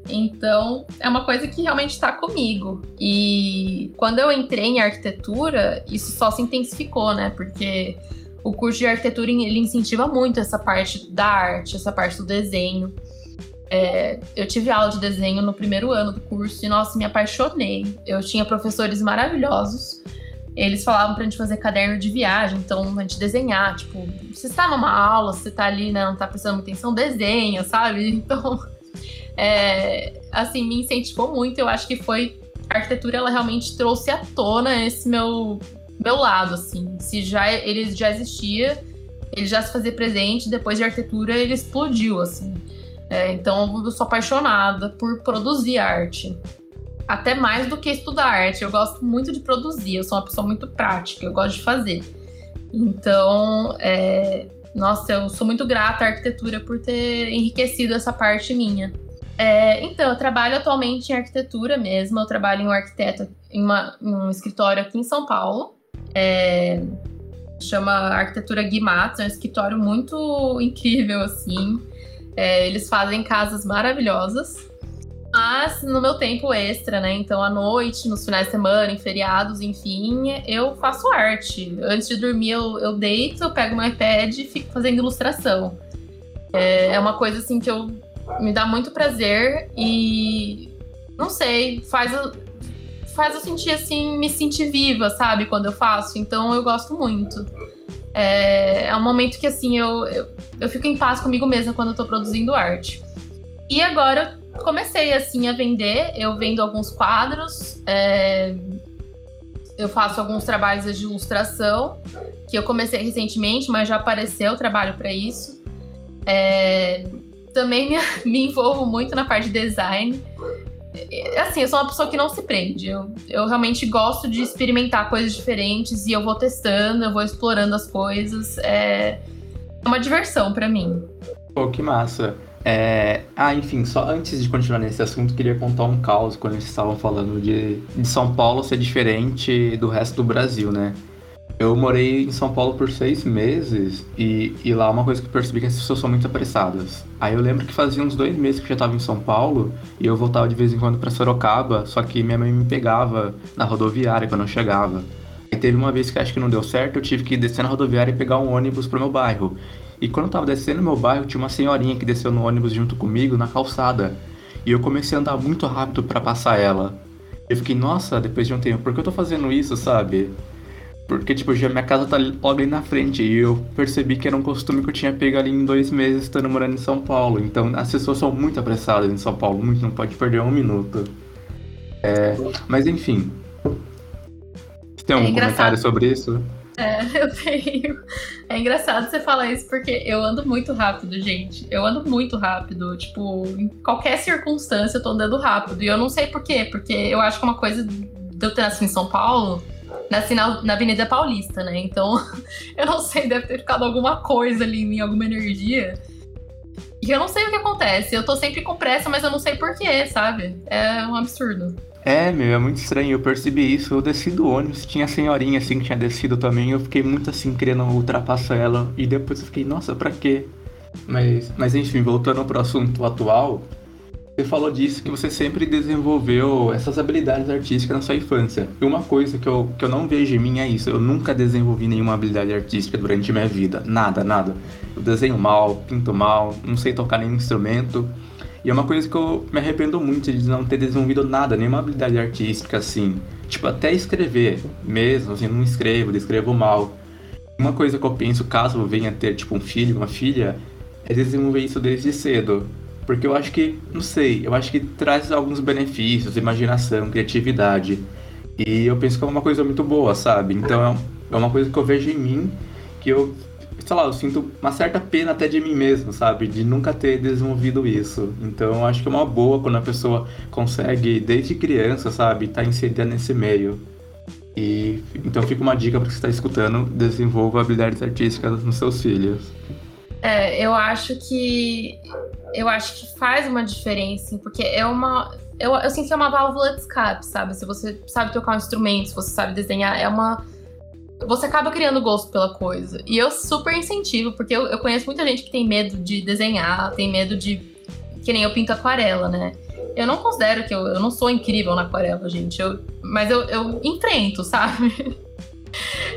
Então, é uma coisa que realmente está comigo. E quando eu entrei em arquitetura, isso só se intensificou, né? Porque o curso de arquitetura ele incentiva muito essa parte da arte, essa parte do desenho. É, eu tive aula de desenho no primeiro ano do curso e, nossa, me apaixonei. Eu tinha professores maravilhosos. Eles falavam pra gente fazer caderno de viagem, então a gente desenhar. Tipo, você está numa aula, você tá ali, né, não tá prestando atenção, desenha, sabe? Então, é, assim, me incentivou muito. Eu acho que foi. A arquitetura, ela realmente trouxe à tona esse meu, meu lado, assim. Se já ele já existia, ele já se fazia presente, depois de arquitetura ele explodiu, assim. É, então eu sou apaixonada por produzir arte. Até mais do que estudar arte. Eu gosto muito de produzir, eu sou uma pessoa muito prática, eu gosto de fazer. Então, é, nossa, eu sou muito grata à arquitetura por ter enriquecido essa parte minha. É, então, eu trabalho atualmente em arquitetura mesmo. Eu trabalho em um arquiteto em, uma, em um escritório aqui em São Paulo. É, chama Arquitetura Guimatos, é um escritório muito incrível, assim. É, eles fazem casas maravilhosas. Mas no meu tempo extra, né? Então, à noite, nos finais de semana, em feriados, enfim, eu faço arte. Antes de dormir, eu, eu deito, eu pego meu iPad e fico fazendo ilustração. É, é uma coisa assim que eu me dá muito prazer e não sei, faz faz eu sentir assim, me sentir viva, sabe, quando eu faço. Então eu gosto muito. É, é um momento que, assim, eu, eu, eu fico em paz comigo mesma quando eu tô produzindo arte. E agora eu comecei, assim, a vender. Eu vendo alguns quadros, é, eu faço alguns trabalhos de ilustração, que eu comecei recentemente, mas já apareceu trabalho para isso. É, também me, me envolvo muito na parte de design assim, eu sou uma pessoa que não se prende. Eu, eu realmente gosto de experimentar coisas diferentes e eu vou testando, eu vou explorando as coisas. É, é uma diversão para mim. Pô, que massa. É... Ah, enfim, só antes de continuar nesse assunto, queria contar um caos quando eles estavam falando de, de São Paulo ser diferente do resto do Brasil, né? Eu morei em São Paulo por seis meses e, e lá uma coisa que eu percebi é que as pessoas são muito apressadas. Aí eu lembro que fazia uns dois meses que eu já estava em São Paulo e eu voltava de vez em quando para Sorocaba, só que minha mãe me pegava na rodoviária quando eu chegava. Aí teve uma vez que acho que não deu certo, eu tive que descer na rodoviária e pegar um ônibus pro meu bairro. E quando eu tava descendo no meu bairro, tinha uma senhorinha que desceu no ônibus junto comigo na calçada. E eu comecei a andar muito rápido para passar ela. Eu fiquei, nossa, depois de um tempo, por que eu tô fazendo isso, sabe? Porque, tipo, já minha casa tá logo ali na frente. E eu percebi que era um costume que eu tinha pego ali em dois meses estando morando em São Paulo. Então as pessoas são muito apressadas em São Paulo, muito, não pode perder um minuto. É, mas enfim. Tem algum é comentário sobre isso? É, eu tenho. É engraçado você falar isso porque eu ando muito rápido, gente. Eu ando muito rápido. Tipo, em qualquer circunstância eu tô andando rápido. E eu não sei por quê, porque eu acho que é uma coisa de eu ter nascido em São Paulo nasci na, na Avenida Paulista, né? Então, eu não sei, deve ter ficado alguma coisa ali em mim, alguma energia. E eu não sei o que acontece. Eu tô sempre com pressa, mas eu não sei porquê, sabe? É um absurdo. É, meu, é muito estranho. Eu percebi isso. Eu desci do ônibus, tinha a senhorinha assim que tinha descido também. Eu fiquei muito assim querendo ultrapassar ela. E depois eu fiquei, nossa, pra quê? Mas, mas enfim, voltando pro assunto atual, você falou disso que você sempre desenvolveu essas habilidades artísticas na sua infância. E uma coisa que eu, que eu não vejo em mim é isso. Eu nunca desenvolvi nenhuma habilidade artística durante minha vida. Nada, nada. Eu desenho mal, pinto mal, não sei tocar nenhum instrumento. E é uma coisa que eu me arrependo muito de não ter desenvolvido nada, nenhuma habilidade artística assim. Tipo, até escrever mesmo, assim, não escrevo, escrevo mal. Uma coisa que eu penso, caso eu venha ter, tipo, um filho, uma filha, é desenvolver isso desde cedo. Porque eu acho que, não sei, eu acho que traz alguns benefícios, imaginação, criatividade. E eu penso que é uma coisa muito boa, sabe? Então é uma coisa que eu vejo em mim que eu, sei lá, eu sinto uma certa pena até de mim mesmo, sabe? De nunca ter desenvolvido isso. Então eu acho que é uma boa quando a pessoa consegue, desde criança, sabe, estar tá inserida nesse meio. E então fica uma dica para você estar tá escutando, desenvolva habilidades artísticas nos seus filhos. É, eu acho que eu acho que faz uma diferença, porque é uma eu, eu sinto que é uma válvula de escape, sabe? Se você sabe tocar um instrumento, se você sabe desenhar, é uma. Você acaba criando gosto pela coisa. E eu super incentivo, porque eu, eu conheço muita gente que tem medo de desenhar, tem medo de. Que nem eu pinto aquarela, né? Eu não considero que eu, eu não sou incrível na aquarela, gente. Eu, mas eu, eu enfrento, sabe?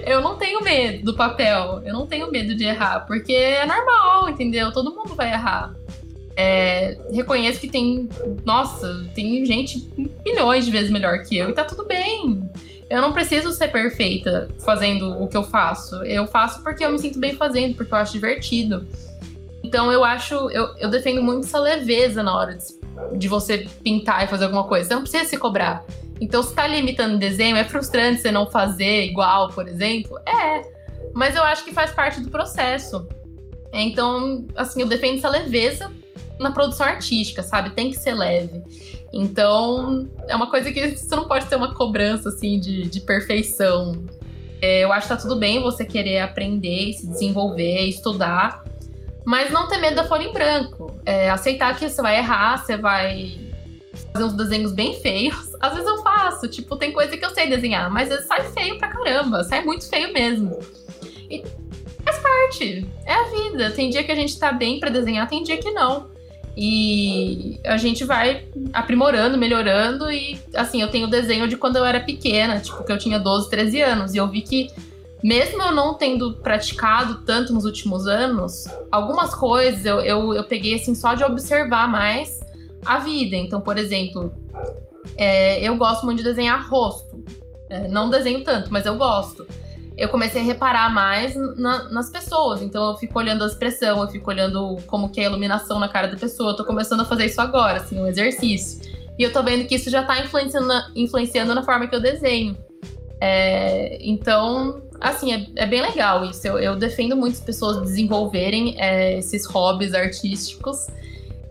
eu não tenho medo do papel. Eu não tenho medo de errar, porque é normal, entendeu? Todo mundo vai errar. É, reconheço que tem. Nossa, tem gente milhões de vezes melhor que eu e tá tudo bem. Eu não preciso ser perfeita fazendo o que eu faço. Eu faço porque eu me sinto bem fazendo, porque eu acho divertido. Então eu acho. Eu, eu defendo muito essa leveza na hora de, de você pintar e fazer alguma coisa. Você não precisa se cobrar. Então, se tá limitando o desenho, é frustrante você não fazer igual, por exemplo? É. Mas eu acho que faz parte do processo. Então, assim, eu defendo essa leveza na produção artística, sabe? Tem que ser leve. Então, é uma coisa que você não pode ter uma cobrança, assim, de, de perfeição. É, eu acho que tá tudo bem você querer aprender, se desenvolver, estudar, mas não ter medo da folha em branco. É, aceitar que você vai errar, você vai fazer uns desenhos bem feios. Às vezes eu faço, tipo, tem coisa que eu sei desenhar, mas sai feio pra caramba, sai muito feio mesmo. E faz parte, é a vida. Tem dia que a gente tá bem para desenhar, tem dia que não. E a gente vai aprimorando, melhorando. E assim, eu tenho desenho de quando eu era pequena, tipo, que eu tinha 12, 13 anos. E eu vi que, mesmo eu não tendo praticado tanto nos últimos anos, algumas coisas eu, eu, eu peguei assim só de observar mais a vida. Então, por exemplo, é, eu gosto muito de desenhar rosto. É, não desenho tanto, mas eu gosto. Eu comecei a reparar mais na, nas pessoas. Então eu fico olhando a expressão, eu fico olhando como que é a iluminação na cara da pessoa. Eu tô começando a fazer isso agora, assim, um exercício. E eu tô vendo que isso já tá influenciando na, influenciando na forma que eu desenho. É, então, assim, é, é, bem legal isso. Eu, eu defendo muitas pessoas desenvolverem é, esses hobbies artísticos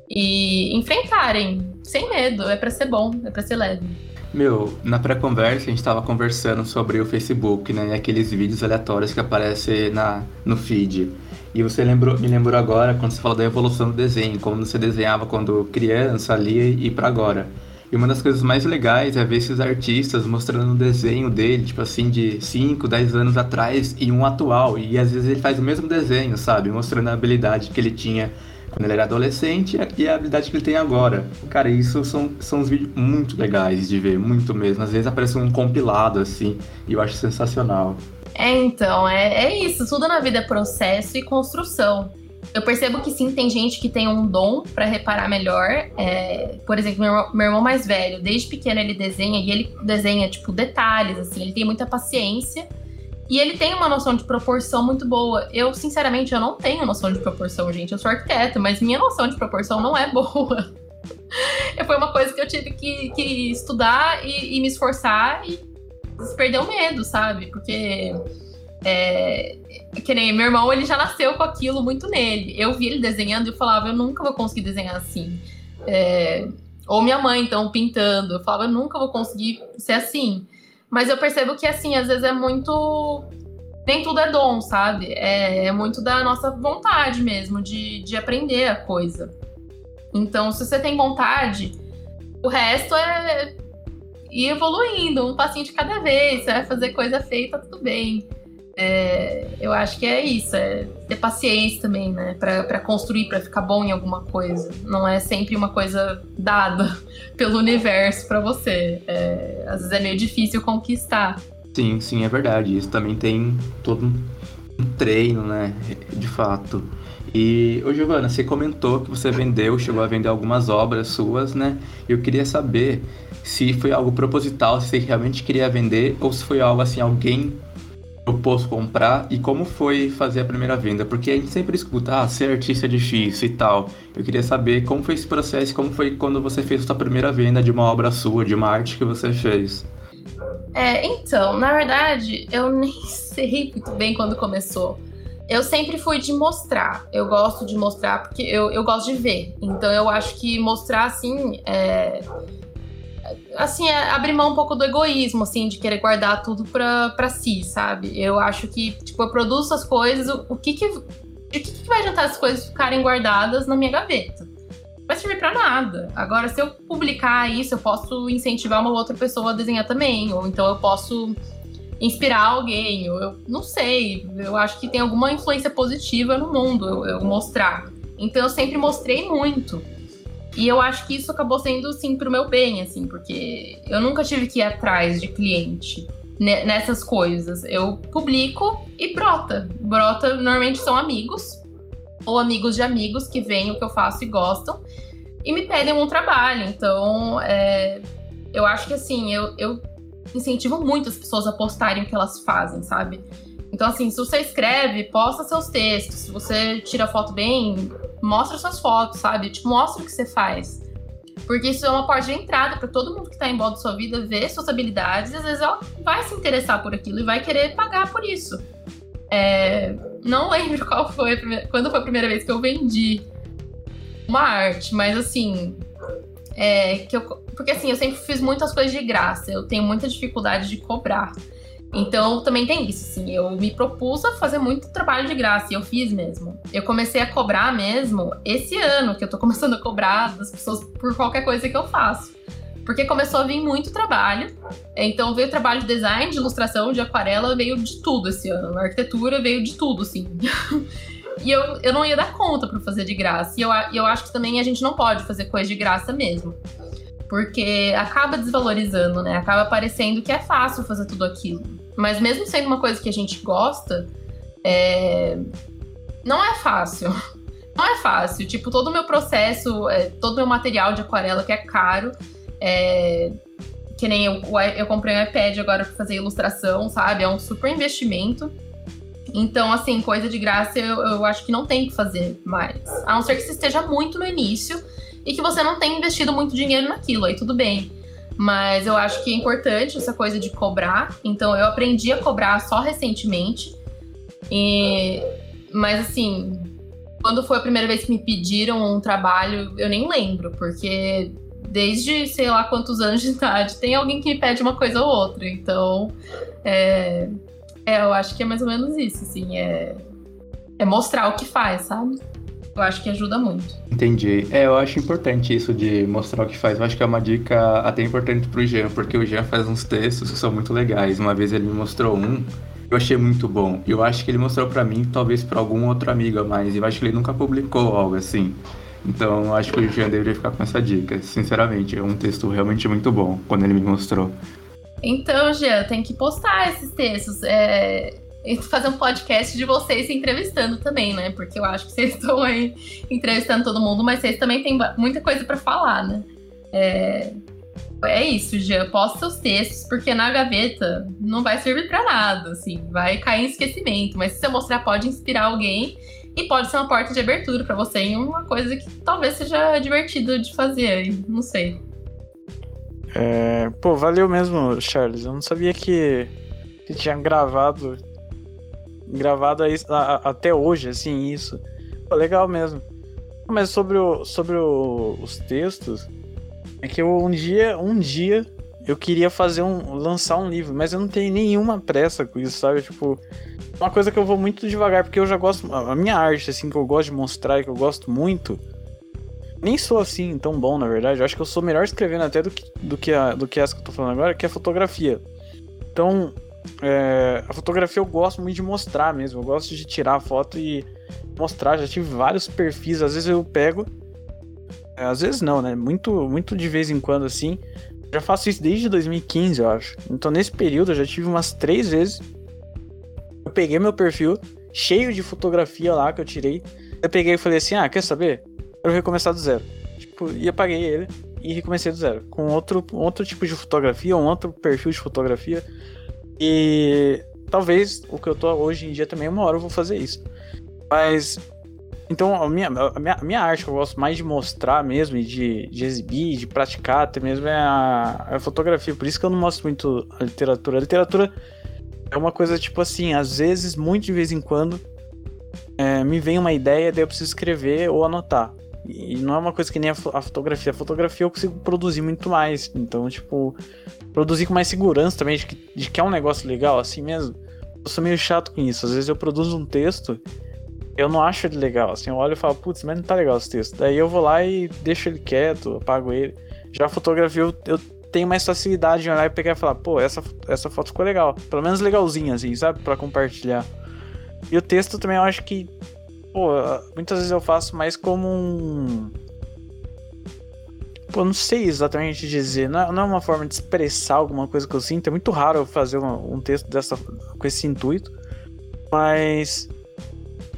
e enfrentarem sem medo. É para ser bom, é para ser leve. Meu, na pré-conversa a gente tava conversando sobre o Facebook, né? E aqueles vídeos aleatórios que aparecem na, no feed. E você lembrou, me lembrou agora quando você falou da evolução do desenho, como você desenhava quando criança ali e para agora. E uma das coisas mais legais é ver esses artistas mostrando o desenho dele, tipo assim, de 5, 10 anos atrás e um atual. E às vezes ele faz o mesmo desenho, sabe? Mostrando a habilidade que ele tinha quando ele era adolescente e a habilidade que ele tem agora. Cara, isso são, são uns vídeos muito legais de ver, muito mesmo. Às vezes aparece um compilado assim, e eu acho sensacional. É, então, é, é isso. Tudo na vida é processo e construção. Eu percebo que sim, tem gente que tem um dom para reparar melhor. É, por exemplo, meu irmão, meu irmão, mais velho, desde pequeno ele desenha e ele desenha, tipo, detalhes, assim, ele tem muita paciência. E ele tem uma noção de proporção muito boa. Eu, sinceramente, eu não tenho noção de proporção, gente. Eu sou arquiteta, mas minha noção de proporção não é boa. Foi uma coisa que eu tive que, que estudar e, e, me esforçar e perder o medo, sabe? Porque é, que nem meu irmão, ele já nasceu com aquilo muito nele. Eu vi ele desenhando e eu falava, eu nunca vou conseguir desenhar assim. É, ou minha mãe, então, pintando. Eu falava, eu nunca vou conseguir ser assim. Mas eu percebo que, assim, às vezes é muito. Nem tudo é dom, sabe? É, é muito da nossa vontade mesmo de, de aprender a coisa. Então, se você tem vontade, o resto é ir evoluindo, um passinho de cada vez. Você vai fazer coisa feita, tudo bem. É, eu acho que é isso, é ter paciência também, né? Pra, construir, para ficar bom em alguma coisa. Não é sempre uma coisa dada pelo universo para você. É, às vezes é meio difícil conquistar. Sim, sim, é verdade. Isso também tem todo um treino, né? De fato. E, ô Giovana, você comentou que você vendeu, chegou a vender algumas obras suas, né? Eu queria saber se foi algo proposital, se você realmente queria vender, ou se foi algo assim, alguém propôs comprar e como foi fazer a primeira venda? Porque a gente sempre escuta, ah, ser artista é difícil e tal. Eu queria saber como foi esse processo, como foi quando você fez a sua primeira venda de uma obra sua, de uma arte que você fez. É, então, na verdade, eu nem sei muito bem quando começou. Eu sempre fui de mostrar. Eu gosto de mostrar porque eu, eu gosto de ver. Então eu acho que mostrar assim é assim, é abrir mão um pouco do egoísmo, assim, de querer guardar tudo pra, pra si, sabe? Eu acho que, tipo, eu produzo as coisas, o, o que que... De que, que vai adiantar as coisas ficarem guardadas na minha gaveta? vai servir para nada. Agora, se eu publicar isso, eu posso incentivar uma outra pessoa a desenhar também, ou então eu posso inspirar alguém, ou eu não sei, eu acho que tem alguma influência positiva no mundo eu, eu mostrar. Então eu sempre mostrei muito. E eu acho que isso acabou sendo, sim, pro meu bem, assim, porque eu nunca tive que ir atrás de cliente nessas coisas. Eu publico e brota. Brota, normalmente são amigos ou amigos de amigos que veem o que eu faço e gostam e me pedem um trabalho. Então, é, eu acho que assim, eu, eu incentivo muito as pessoas a postarem o que elas fazem, sabe? Então, assim, se você escreve, posta seus textos. Se você tira foto bem, mostra suas fotos, sabe? Tipo, mostra o que você faz. Porque isso é uma porta de entrada para todo mundo que está em volta da sua vida ver suas habilidades e às vezes ela vai se interessar por aquilo e vai querer pagar por isso. É, não lembro qual foi primeira, quando foi a primeira vez que eu vendi uma arte, mas assim, é, que eu, porque assim, eu sempre fiz muitas coisas de graça, eu tenho muita dificuldade de cobrar. Então também tem isso, assim, eu me propus a fazer muito trabalho de graça e eu fiz mesmo. Eu comecei a cobrar mesmo esse ano, que eu tô começando a cobrar das pessoas por qualquer coisa que eu faço. Porque começou a vir muito trabalho. Então veio trabalho de design, de ilustração, de aquarela, veio de tudo esse ano. A arquitetura veio de tudo, assim. e eu, eu não ia dar conta para fazer de graça. E eu, eu acho que também a gente não pode fazer coisa de graça mesmo. Porque acaba desvalorizando, né? Acaba parecendo que é fácil fazer tudo aquilo. Mas mesmo sendo uma coisa que a gente gosta, é... não é fácil. Não é fácil. Tipo, todo o meu processo, é, todo o meu material de aquarela que é caro, é... que nem eu, eu comprei um iPad agora para fazer ilustração, sabe? É um super investimento. Então, assim, coisa de graça eu, eu acho que não tem que fazer mais. A não ser que você esteja muito no início e que você não tenha investido muito dinheiro naquilo, aí tudo bem. Mas eu acho que é importante essa coisa de cobrar. Então eu aprendi a cobrar só recentemente. E... Mas assim, quando foi a primeira vez que me pediram um trabalho, eu nem lembro, porque desde sei lá quantos anos de idade tem alguém que me pede uma coisa ou outra. Então, é, é eu acho que é mais ou menos isso, assim, é, é mostrar o que faz, sabe? Eu acho que ajuda muito. Entendi. É, eu acho importante isso de mostrar o que faz. Eu acho que é uma dica até importante pro Jean, porque o Jean faz uns textos que são muito legais. Uma vez ele me mostrou um eu achei muito bom. Eu acho que ele mostrou para mim, talvez para algum outro amigo a mais. Eu acho que ele nunca publicou algo assim. Então, eu acho que o Jean deveria ficar com essa dica. Sinceramente, é um texto realmente muito bom quando ele me mostrou. Então, Jean, tem que postar esses textos. É, fazer um podcast de vocês se entrevistando também, né? Porque eu acho que vocês estão aí entrevistando todo mundo, mas vocês também têm muita coisa para falar, né? É... é isso, Jean. Posta seus textos, porque na gaveta não vai servir para nada, assim, vai cair em esquecimento. Mas se você mostrar, pode inspirar alguém e pode ser uma porta de abertura para você em uma coisa que talvez seja divertido de fazer, não sei. É, pô, valeu mesmo, Charles. Eu não sabia que, que tinha gravado gravado aí, a, até hoje, assim, isso. Pô, legal mesmo. Mas sobre, o, sobre o, os textos, é que eu um dia, um dia, eu queria fazer um. lançar um livro, mas eu não tenho nenhuma pressa com isso, sabe? Tipo, uma coisa que eu vou muito devagar, porque eu já gosto. A minha arte, assim, que eu gosto de mostrar e que eu gosto muito. Nem sou assim tão bom, na verdade. Eu acho que eu sou melhor escrevendo até do que, do que, a, do que essa que eu tô falando agora, que é fotografia. Então, é, a fotografia eu gosto muito de mostrar mesmo. Eu gosto de tirar a foto e mostrar. Já tive vários perfis. Às vezes eu pego. É, às vezes não, né? Muito, muito de vez em quando assim. Já faço isso desde 2015, eu acho. Então nesse período eu já tive umas três vezes. Eu peguei meu perfil cheio de fotografia lá que eu tirei. Eu peguei e falei assim: ah, quer saber? Quero recomeçar do zero. Tipo, e apaguei ele e recomecei do zero. Com outro, outro tipo de fotografia, um outro perfil de fotografia. E talvez o que eu tô hoje em dia também, uma hora eu vou fazer isso. Mas. Então, a minha, a minha, a minha arte que eu gosto mais de mostrar mesmo, de, de exibir, de praticar até mesmo, é a, a fotografia. Por isso que eu não mostro muito a literatura. A literatura é uma coisa tipo assim, às vezes, muito de vez em quando, é, me vem uma ideia, daí eu preciso escrever ou anotar. E não é uma coisa que nem a, fotografia. A fotografia eu consigo produzir muito mais. Então, tipo, produzir com mais segurança também, de que, de que é um negócio legal, assim mesmo. Eu sou meio chato com isso. Às vezes eu produzo um texto eu não acho ele legal. Assim, eu olho e falo, putz, mas não tá legal esse texto. Daí eu vou lá e deixo ele quieto, apago ele. Já a fotografia eu, eu tenho mais facilidade de olhar e pegar e falar, pô, essa, essa foto ficou legal. Pelo menos legalzinha, assim, sabe? Pra compartilhar. E o texto também eu acho que, pô, muitas vezes eu faço mais como um. Pô, não sei exatamente dizer. Não é, não é uma forma de expressar alguma coisa que eu sinto. É muito raro eu fazer um, um texto dessa, com esse intuito. Mas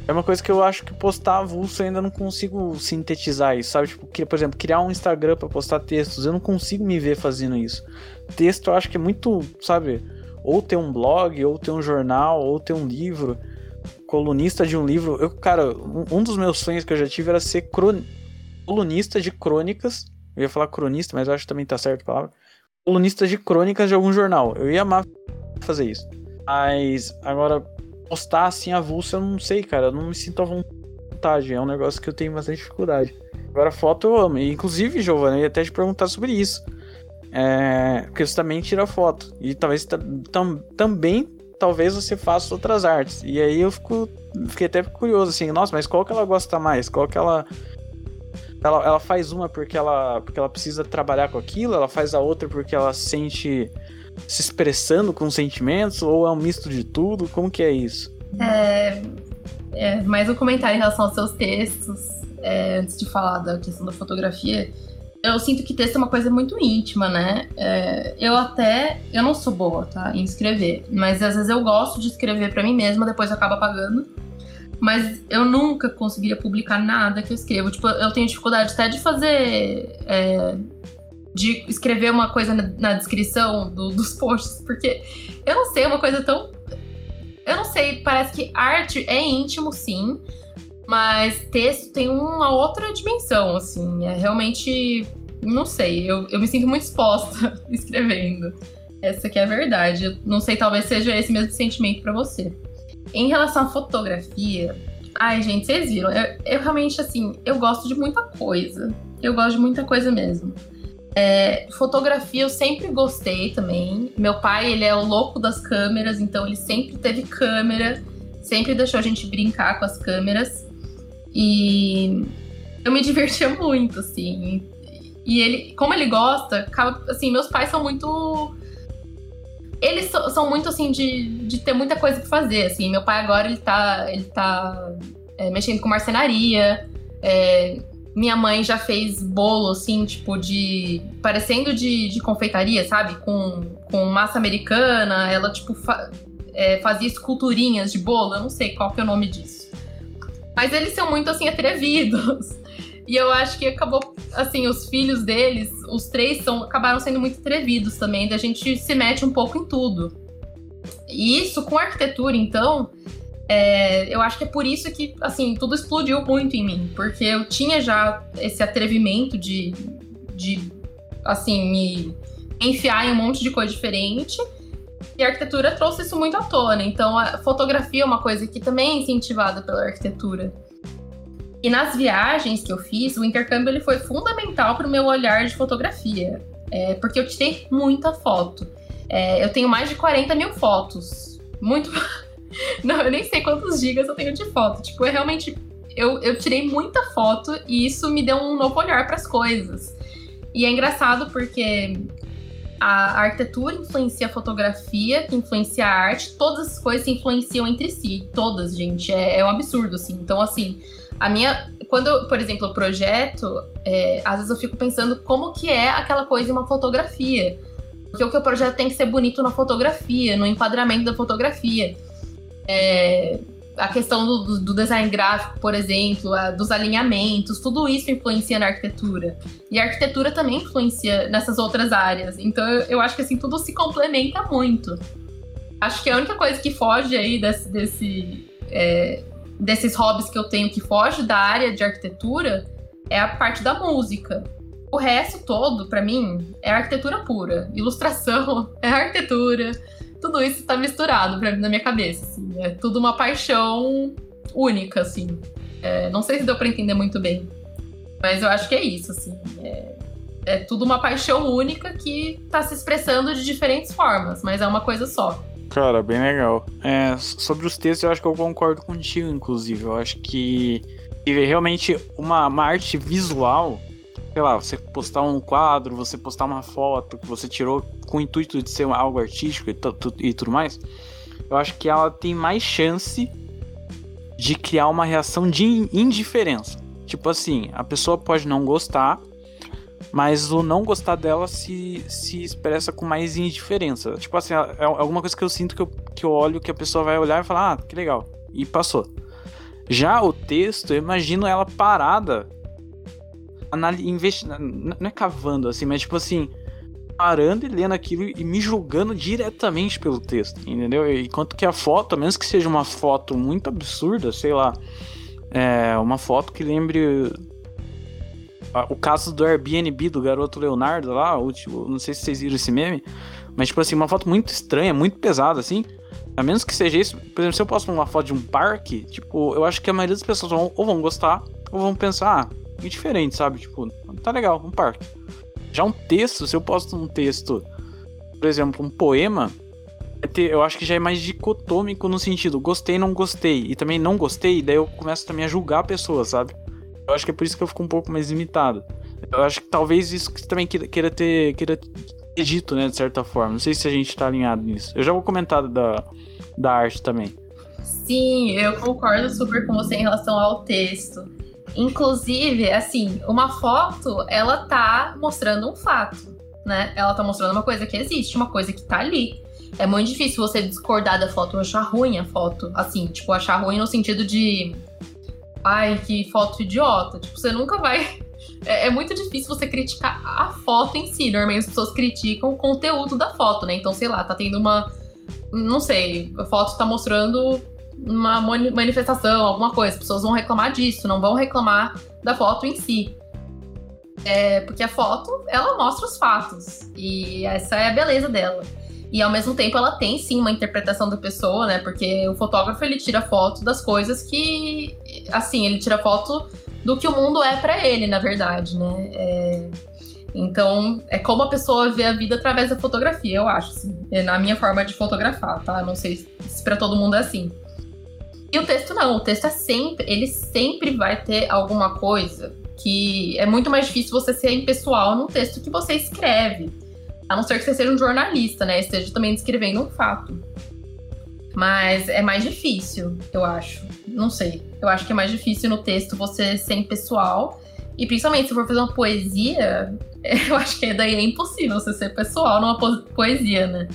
é uma coisa que eu acho que postar avulso eu ainda não consigo sintetizar isso, sabe? Tipo, por exemplo, criar um Instagram para postar textos, eu não consigo me ver fazendo isso. Texto eu acho que é muito, sabe? Ou ter um blog, ou ter um jornal, ou ter um livro, colunista de um livro. Eu, cara, um, dos meus sonhos que eu já tive era ser cron... colunista de crônicas. Eu ia falar cronista, mas eu acho que também tá certo a palavra. Colunista de crônicas de algum jornal. Eu ia amar fazer isso. Mas agora postar assim avulso, eu não sei, cara. Eu não me sinto à vontade. É um negócio que eu tenho bastante dificuldade. Agora, foto eu amo. Inclusive, Giovanna, eu ia até te perguntar sobre isso. É, porque você também tira foto. E talvez tam, também talvez você faça outras artes. E aí eu fico, fiquei até curioso, assim, nossa, mas qual que ela gosta mais? Qual que ela. Ela, ela faz uma porque ela, porque ela precisa trabalhar com aquilo, ela faz a outra porque ela sente se expressando com sentimentos ou é um misto de tudo? Como que é isso? É, é mais um comentário em relação aos seus textos, é, antes de falar da questão da fotografia. Eu sinto que texto é uma coisa muito íntima, né? É, eu até. Eu não sou boa, tá? Em escrever. Mas às vezes eu gosto de escrever para mim mesma, depois eu acabo apagando. Mas eu nunca conseguiria publicar nada que eu escrevo. Tipo, eu tenho dificuldade até de fazer é, de escrever uma coisa na, na descrição do, dos posts, porque eu não sei, é uma coisa tão. Eu não sei, parece que arte é íntimo, sim, mas texto tem uma outra dimensão, assim. É realmente. Não sei, eu, eu me sinto muito exposta escrevendo. Essa que é a verdade. Eu não sei, talvez seja esse mesmo sentimento para você. Em relação à fotografia, ai, gente, vocês viram? Eu, eu realmente, assim, eu gosto de muita coisa. Eu gosto de muita coisa mesmo. É, fotografia eu sempre gostei também. Meu pai, ele é o louco das câmeras, então ele sempre teve câmera, sempre deixou a gente brincar com as câmeras. E eu me divertia muito, assim. E ele, como ele gosta, assim, meus pais são muito eles são muito assim de, de ter muita coisa pra fazer, assim. Meu pai agora ele tá, ele tá é, mexendo com marcenaria, é, minha mãe já fez bolo, assim, tipo, de. parecendo de, de confeitaria, sabe? Com, com massa americana. Ela, tipo, fa, é, fazia esculturinhas de bolo. Eu não sei qual que é o nome disso. Mas eles são muito, assim, atrevidos. E eu acho que acabou, assim, os filhos deles, os três, são, acabaram sendo muito atrevidos também. Da gente se mete um pouco em tudo. E isso com arquitetura, então, é, eu acho que é por isso que, assim, tudo explodiu muito em mim, porque eu tinha já esse atrevimento de, de assim, me enfiar em um monte de coisa diferente. E a arquitetura trouxe isso muito à tona. Então, a fotografia é uma coisa que também é incentivada pela arquitetura. E nas viagens que eu fiz, o intercâmbio ele foi fundamental para o meu olhar de fotografia, é, porque eu tirei muita foto. É, eu tenho mais de 40 mil fotos. Muito. Não, eu nem sei quantos gigas eu tenho de foto. Tipo, é realmente. Eu, eu tirei muita foto e isso me deu um novo olhar para as coisas. E é engraçado porque a arquitetura influencia a fotografia, que influencia a arte, todas as coisas se influenciam entre si. Todas, gente. É, é um absurdo, assim. Então, assim, a minha. Quando, por exemplo, o projeto, é, às vezes eu fico pensando como que é aquela coisa em uma fotografia. Porque o que o projeto tem que ser bonito na fotografia, no enquadramento da fotografia. É, a questão do, do, design gráfico, por exemplo, a, dos alinhamentos, tudo isso influencia na arquitetura. E a arquitetura também influencia nessas outras áreas. Então eu, acho que assim, tudo se complementa muito. Acho que a única coisa que foge aí desse, desse é, desses hobbies que eu tenho que foge da área de arquitetura é a parte da música. O resto todo, para mim, é arquitetura pura. Ilustração é arquitetura tudo isso tá misturado pra, na minha cabeça, assim. É tudo uma paixão única, assim. É, não sei se deu pra entender muito bem. Mas eu acho que é isso, assim. É, é tudo uma paixão única que tá se expressando de diferentes formas, mas é uma coisa só. Cara, bem legal. É, sobre os textos, eu acho que eu concordo contigo, inclusive. Eu acho que, realmente uma, uma arte visual, sei lá, você postar um quadro, você postar uma foto que você tirou com o intuito de ser algo artístico e, e tudo mais, eu acho que ela tem mais chance de criar uma reação de indiferença. Tipo assim, a pessoa pode não gostar, mas o não gostar dela se, se expressa com mais indiferença. Tipo assim, é, é alguma coisa que eu sinto que eu, que eu olho que a pessoa vai olhar e falar, ah, que legal, e passou. Já o texto, eu imagino ela parada, investindo, não é cavando assim, mas tipo assim, parando e lendo aquilo e me julgando diretamente pelo texto, entendeu? Enquanto que a foto, a menos que seja uma foto muito absurda, sei lá, é uma foto que lembre o caso do Airbnb do garoto Leonardo lá, o, não sei se vocês viram esse meme, mas tipo assim, uma foto muito estranha, muito pesada assim. A menos que seja isso, por exemplo, se eu posto uma foto de um parque, tipo, eu acho que a maioria das pessoas vão, ou vão gostar, ou vão pensar, ah, diferente, sabe? Tipo, tá legal, um parque. Já um texto, se eu posto um texto, por exemplo, um poema, é eu acho que já é mais dicotômico no sentido gostei, não gostei, e também não gostei, daí eu começo também a julgar a pessoa, sabe? Eu acho que é por isso que eu fico um pouco mais limitado. Eu acho que talvez isso que também queira ter, queira ter dito, né, de certa forma. Não sei se a gente tá alinhado nisso. Eu já vou comentar da, da arte também. Sim, eu concordo super com você em relação ao texto. Inclusive, assim, uma foto, ela tá mostrando um fato, né? Ela tá mostrando uma coisa que existe, uma coisa que tá ali. É muito difícil você discordar da foto achar ruim a foto. Assim, tipo, achar ruim no sentido de ai, que foto idiota. Tipo, você nunca vai. É, é, muito difícil você criticar a foto em si. Normalmente as pessoas criticam o conteúdo da foto, né? Então, sei lá, tá tendo uma. Não sei, a foto tá mostrando uma manifestação, alguma coisa. As pessoas vão reclamar disso, não vão reclamar da foto em si. É, porque a foto, ela mostra os fatos. E essa é a beleza dela. E ao mesmo tempo ela tem sim uma interpretação da pessoa, né? Porque o fotógrafo ele tira foto das coisas que, assim, ele tira foto do que o mundo é para ele, na verdade, né? É... Então, é como a pessoa vê a vida através da fotografia, eu acho, assim. É na minha forma de fotografar, tá? Não sei se para todo mundo é assim. E o texto não, o texto é sempre, ele sempre vai ter alguma coisa que é muito mais difícil você ser impessoal num texto que você escreve. A não ser que você seja um jornalista, né? Esteja também descrevendo um fato. Mas é mais difícil, eu acho. Não sei. Eu acho que é mais difícil no texto você ser impessoal. E principalmente se for fazer uma poesia, eu acho que daí é impossível você ser pessoal numa poesia, né?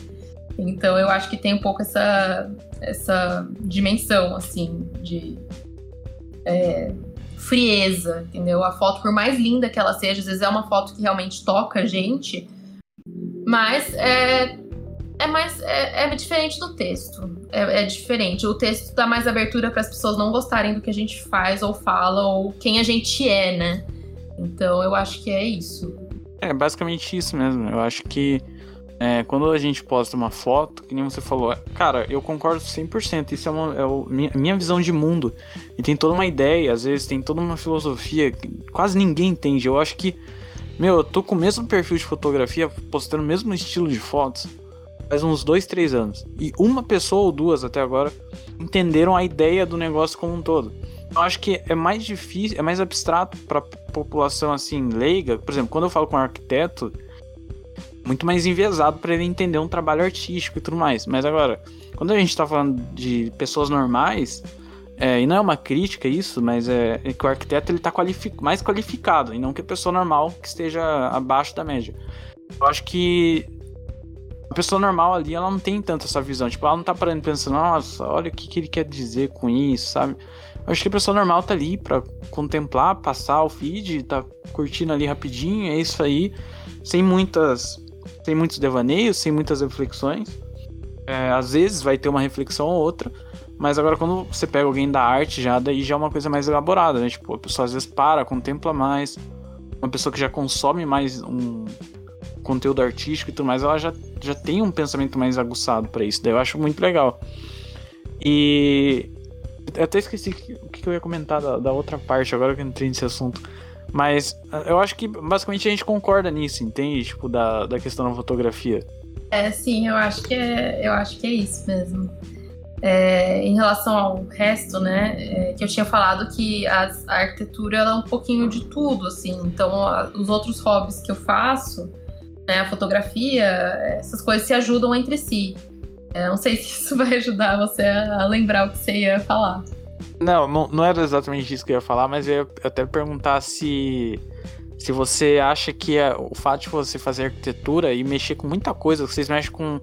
Então eu acho que tem um pouco essa, essa dimensão, assim, de é, frieza, entendeu? A foto, por mais linda que ela seja, às vezes é uma foto que realmente toca a gente, mas é, é mais é, é diferente do texto. É, é, diferente. O texto dá mais abertura para as pessoas não gostarem do que a gente faz ou fala ou quem a gente é, né? Então eu acho que é isso. É basicamente isso mesmo. Eu acho que é, quando a gente posta uma foto, que nem você falou, cara, eu concordo 100%. Isso é, uma, é minha, minha visão de mundo. E tem toda uma ideia, às vezes tem toda uma filosofia que quase ninguém entende. Eu acho que meu, eu tô com o mesmo perfil de fotografia, postando o mesmo estilo de fotos faz uns dois, três anos. E uma pessoa ou duas até agora entenderam a ideia do negócio como um todo. Eu acho que é mais difícil, é mais abstrato para população assim leiga. Por exemplo, quando eu falo com um arquiteto, muito mais enviesado para ele entender um trabalho artístico e tudo mais. Mas agora, quando a gente tá falando de pessoas normais, é, e não é uma crítica isso, mas é, é que o arquiteto ele está mais qualificado, e não que a pessoa normal que esteja abaixo da média. Eu acho que a pessoa normal ali, ela não tem tanto essa visão. Tipo, ela não tá parando pensando, nossa, olha o que, que ele quer dizer com isso, sabe? Eu acho que a pessoa normal tá ali para contemplar, passar o feed, tá curtindo ali rapidinho, é isso aí, sem muitas, sem muitos devaneios, sem muitas reflexões. É, às vezes vai ter uma reflexão ou outra, mas agora quando você pega alguém da arte já, daí já é uma coisa mais elaborada, né? Tipo, a pessoa às vezes para, contempla mais. Uma pessoa que já consome mais um conteúdo artístico e tudo mais, ela já, já tem um pensamento mais aguçado para isso. Daí eu acho muito legal. E eu até esqueci o que eu ia comentar da, da, outra parte, agora que eu entrei nesse assunto. Mas eu acho que basicamente a gente concorda nisso, entende? Tipo, da, da questão da fotografia. É, sim, eu acho que é, eu acho que é isso mesmo. É, em relação ao resto, né, é, que eu tinha falado que as, a arquitetura é um pouquinho de tudo, assim. Então, a, os outros hobbies que eu faço, né, a fotografia, essas coisas se ajudam entre si. É, não sei se isso vai ajudar você a lembrar o que você ia falar. Não, não, não era exatamente isso que eu ia falar, mas eu ia até perguntar se se você acha que é, o fato de você fazer arquitetura e mexer com muita coisa, vocês mexem com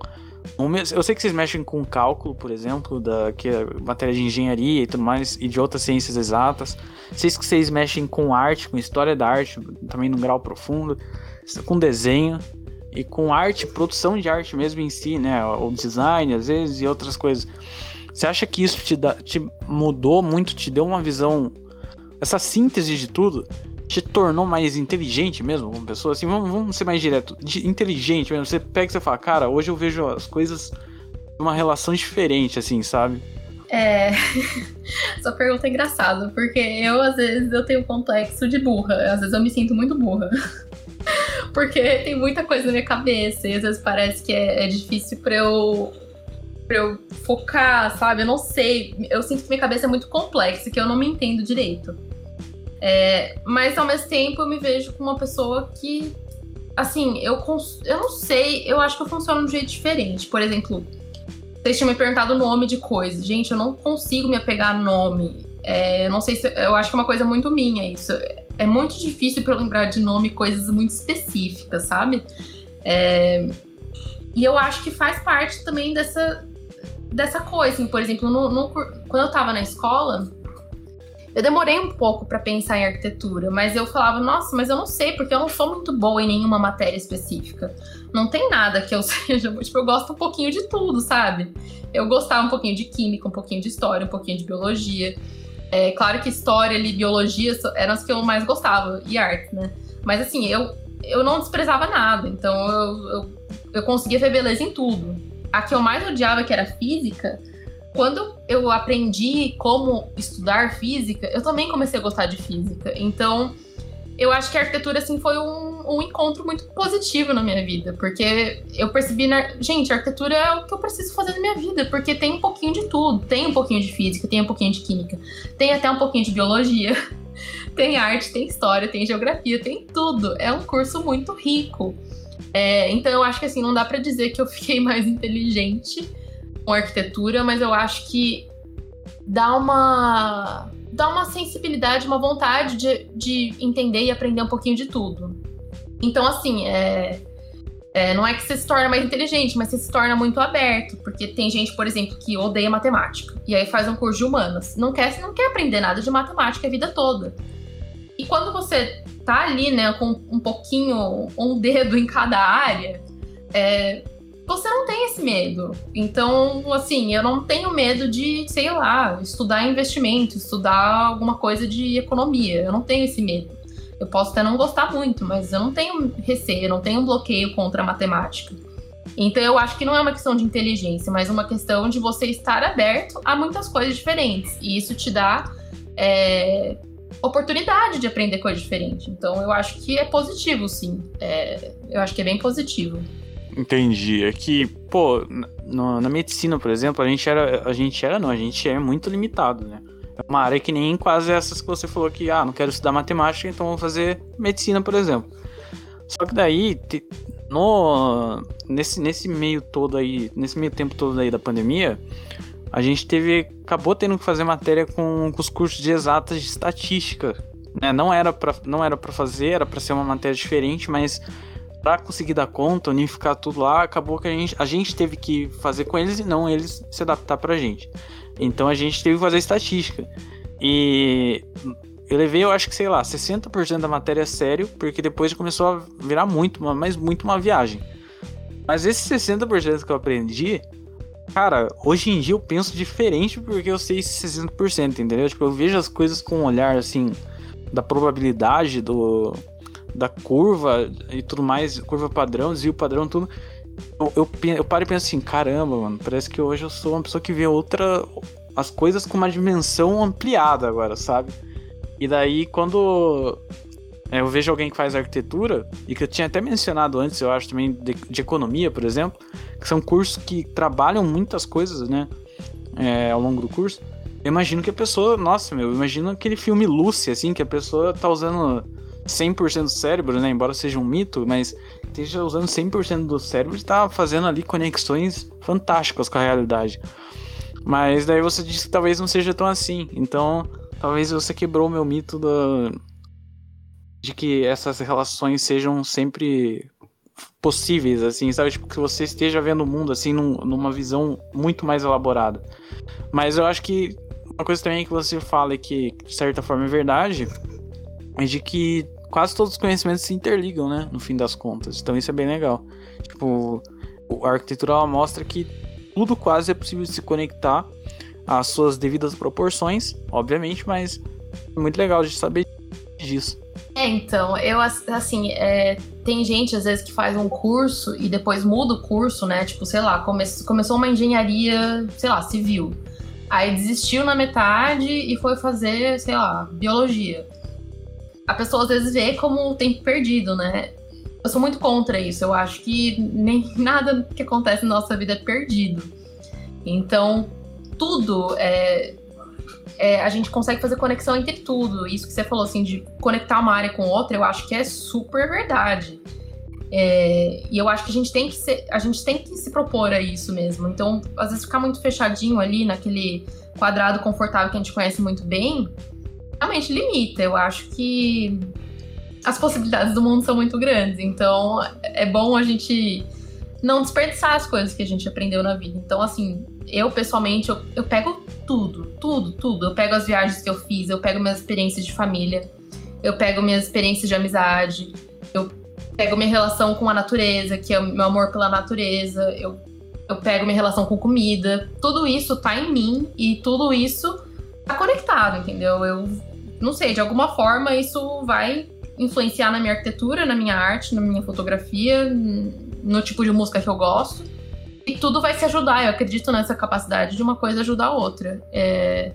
eu sei que vocês mexem com cálculo, por exemplo, da que é matéria de engenharia e tudo mais, e de outras ciências exatas. Sei que vocês mexem com arte, com história da arte, também num grau profundo, com desenho e com arte, produção de arte mesmo em si, né? O design, às vezes, e outras coisas. Você acha que isso te, te mudou muito, te deu uma visão, essa síntese de tudo, te tornou mais inteligente mesmo como pessoa? Assim, vamos, vamos ser mais direto. De, inteligente mesmo. Você pega e você fala, cara, hoje eu vejo as coisas uma relação diferente, assim, sabe? É. Sua pergunta é engraçada, porque eu, às vezes, eu tenho complexo de burra. Às vezes eu me sinto muito burra. porque tem muita coisa na minha cabeça e às vezes parece que é, é difícil pra eu pra eu focar, sabe? Eu não sei. Eu sinto que minha cabeça é muito complexa, que eu não me entendo direito. É, mas ao mesmo tempo eu me vejo como uma pessoa que, assim, eu, eu não sei, eu acho que eu funciono de um jeito diferente. Por exemplo, vocês tinham me perguntado o nome de coisas. Gente, eu não consigo me apegar a nome. É, eu não sei se. Eu acho que é uma coisa muito minha isso. É muito difícil para lembrar de nome coisas muito específicas, sabe? É, e eu acho que faz parte também dessa, dessa coisa. Assim, por exemplo, no, no, quando eu tava na escola, eu demorei um pouco para pensar em arquitetura, mas eu falava, nossa, mas eu não sei, porque eu não sou muito boa em nenhuma matéria específica. Não tem nada que eu seja, tipo, eu gosto um pouquinho de tudo, sabe? Eu gostava um pouquinho de química, um pouquinho de história, um pouquinho de biologia. É claro que história e biologia eram as que eu mais gostava, e arte, né? Mas assim, eu, eu não desprezava nada, então eu, eu, eu conseguia ver beleza em tudo a que eu mais odiava, que era física, quando eu aprendi como estudar física, eu também comecei a gostar de física. Então, eu acho que a arquitetura, assim, foi um, um encontro muito positivo na minha vida, porque eu percebi, na... gente, a arquitetura é o que eu preciso fazer na minha vida, porque tem um pouquinho de tudo. Tem um pouquinho de física, tem um pouquinho de química, tem até um pouquinho de biologia, tem arte, tem história, tem geografia, tem tudo. É um curso muito rico. É, então eu acho que assim, não dá para dizer que eu fiquei mais inteligente com arquitetura, mas eu acho que dá uma dá uma sensibilidade, uma vontade de, de entender e aprender um pouquinho de tudo. Então, assim, é, é, não é que você se torna mais inteligente, mas você se torna muito aberto. Porque tem gente, por exemplo, que odeia matemática. E aí faz um curso de humanas. Não quer, não quer aprender nada de matemática a vida toda. E quando você tá ali, né, com um pouquinho, um dedo em cada área, é, você não tem esse medo. Então, assim, eu não tenho medo de, sei lá, estudar investimento, estudar alguma coisa de economia. Eu não tenho esse medo. Eu posso até não gostar muito, mas eu não tenho receio, eu não tenho bloqueio contra a matemática. Então, eu acho que não é uma questão de inteligência, mas uma questão de você estar aberto a muitas coisas diferentes. E isso te dá é, oportunidade de aprender coisa diferente. Então eu acho que é positivo, sim. É, eu acho que é bem positivo. Entendi. É que, pô, na, na, medicina, por exemplo, a gente era. A gente era, não, a gente é muito limitado, né? É uma área que nem quase essas que você falou que, ah, não quero estudar matemática, então vou fazer medicina, por exemplo. Só que daí, no, nesse, nesse meio todo aí, nesse meio tempo todo aí da pandemia, a gente teve acabou tendo que fazer matéria com, com os cursos de exatas de estatística. Né? Não era para não era para fazer, era para ser uma matéria diferente, mas para conseguir dar conta, unificar tudo lá, acabou que a gente, a gente teve que fazer com eles e não eles se adaptar pra gente. Então a gente teve que fazer estatística. E eu levei, eu acho que, sei lá, 60% da matéria sério, porque depois começou a virar muito, mas muito uma viagem. Mas esses 60% que eu aprendi, Cara, hoje em dia eu penso diferente porque eu sei 60%, entendeu? Tipo, eu vejo as coisas com um olhar assim da probabilidade do da curva e tudo mais, curva padrão, desvio padrão, tudo. Eu, eu, eu paro e penso assim, caramba, mano, parece que hoje eu sou uma pessoa que vê outra as coisas com uma dimensão ampliada agora, sabe? E daí quando é, eu vejo alguém que faz arquitetura, e que eu tinha até mencionado antes, eu acho também, de, de economia, por exemplo, que são cursos que trabalham muitas coisas, né? É, ao longo do curso. Eu imagino que a pessoa, nossa, meu, imagino aquele filme Lucy, assim, que a pessoa tá usando 100% do cérebro, né? Embora seja um mito, mas esteja usando 100% do cérebro e tá fazendo ali conexões fantásticas com a realidade. Mas daí você disse que talvez não seja tão assim. Então, talvez você quebrou meu mito da, de que essas relações sejam sempre possíveis, assim, sabe? Tipo, que você esteja vendo o mundo, assim, num, numa visão muito mais elaborada. Mas eu acho que uma coisa também que você fala e que, de certa forma, é verdade, é de que quase todos os conhecimentos se interligam, né? No fim das contas. Então isso é bem legal. Tipo, a arquitetura mostra que tudo quase é possível se conectar às suas devidas proporções, obviamente, mas é muito legal de saber disso. É, então, eu assim, é, tem gente às vezes que faz um curso e depois muda o curso, né? Tipo, sei lá, come, começou uma engenharia, sei lá, civil. Aí desistiu na metade e foi fazer, sei lá, biologia. A pessoa às vezes vê como tempo perdido, né? Eu sou muito contra isso. Eu acho que nem nada que acontece na nossa vida é perdido. Então, tudo é, é, a gente consegue fazer conexão entre tudo. Isso que você falou, assim, de conectar uma área com outra, eu acho que é super verdade. É, e eu acho que a gente tem que ser, a gente tem que se propor a isso mesmo. Então, às vezes ficar muito fechadinho ali naquele quadrado confortável que a gente conhece muito bem, realmente limita. Eu acho que as possibilidades do mundo são muito grandes. Então, é bom a gente não desperdiçar as coisas que a gente aprendeu na vida. Então, assim, eu pessoalmente, eu, eu pego tudo, tudo, tudo. Eu pego as viagens que eu fiz, eu pego minhas experiências de família, eu pego minhas experiências de amizade, eu pego minha relação com a natureza, que é o meu amor pela natureza, eu, eu pego minha relação com comida. Tudo isso tá em mim e tudo isso tá conectado, entendeu? Eu não sei, de alguma forma isso vai influenciar na minha arquitetura, na minha arte, na minha fotografia, no tipo de música que eu gosto. E tudo vai se ajudar. Eu acredito nessa capacidade de uma coisa ajudar a outra. É...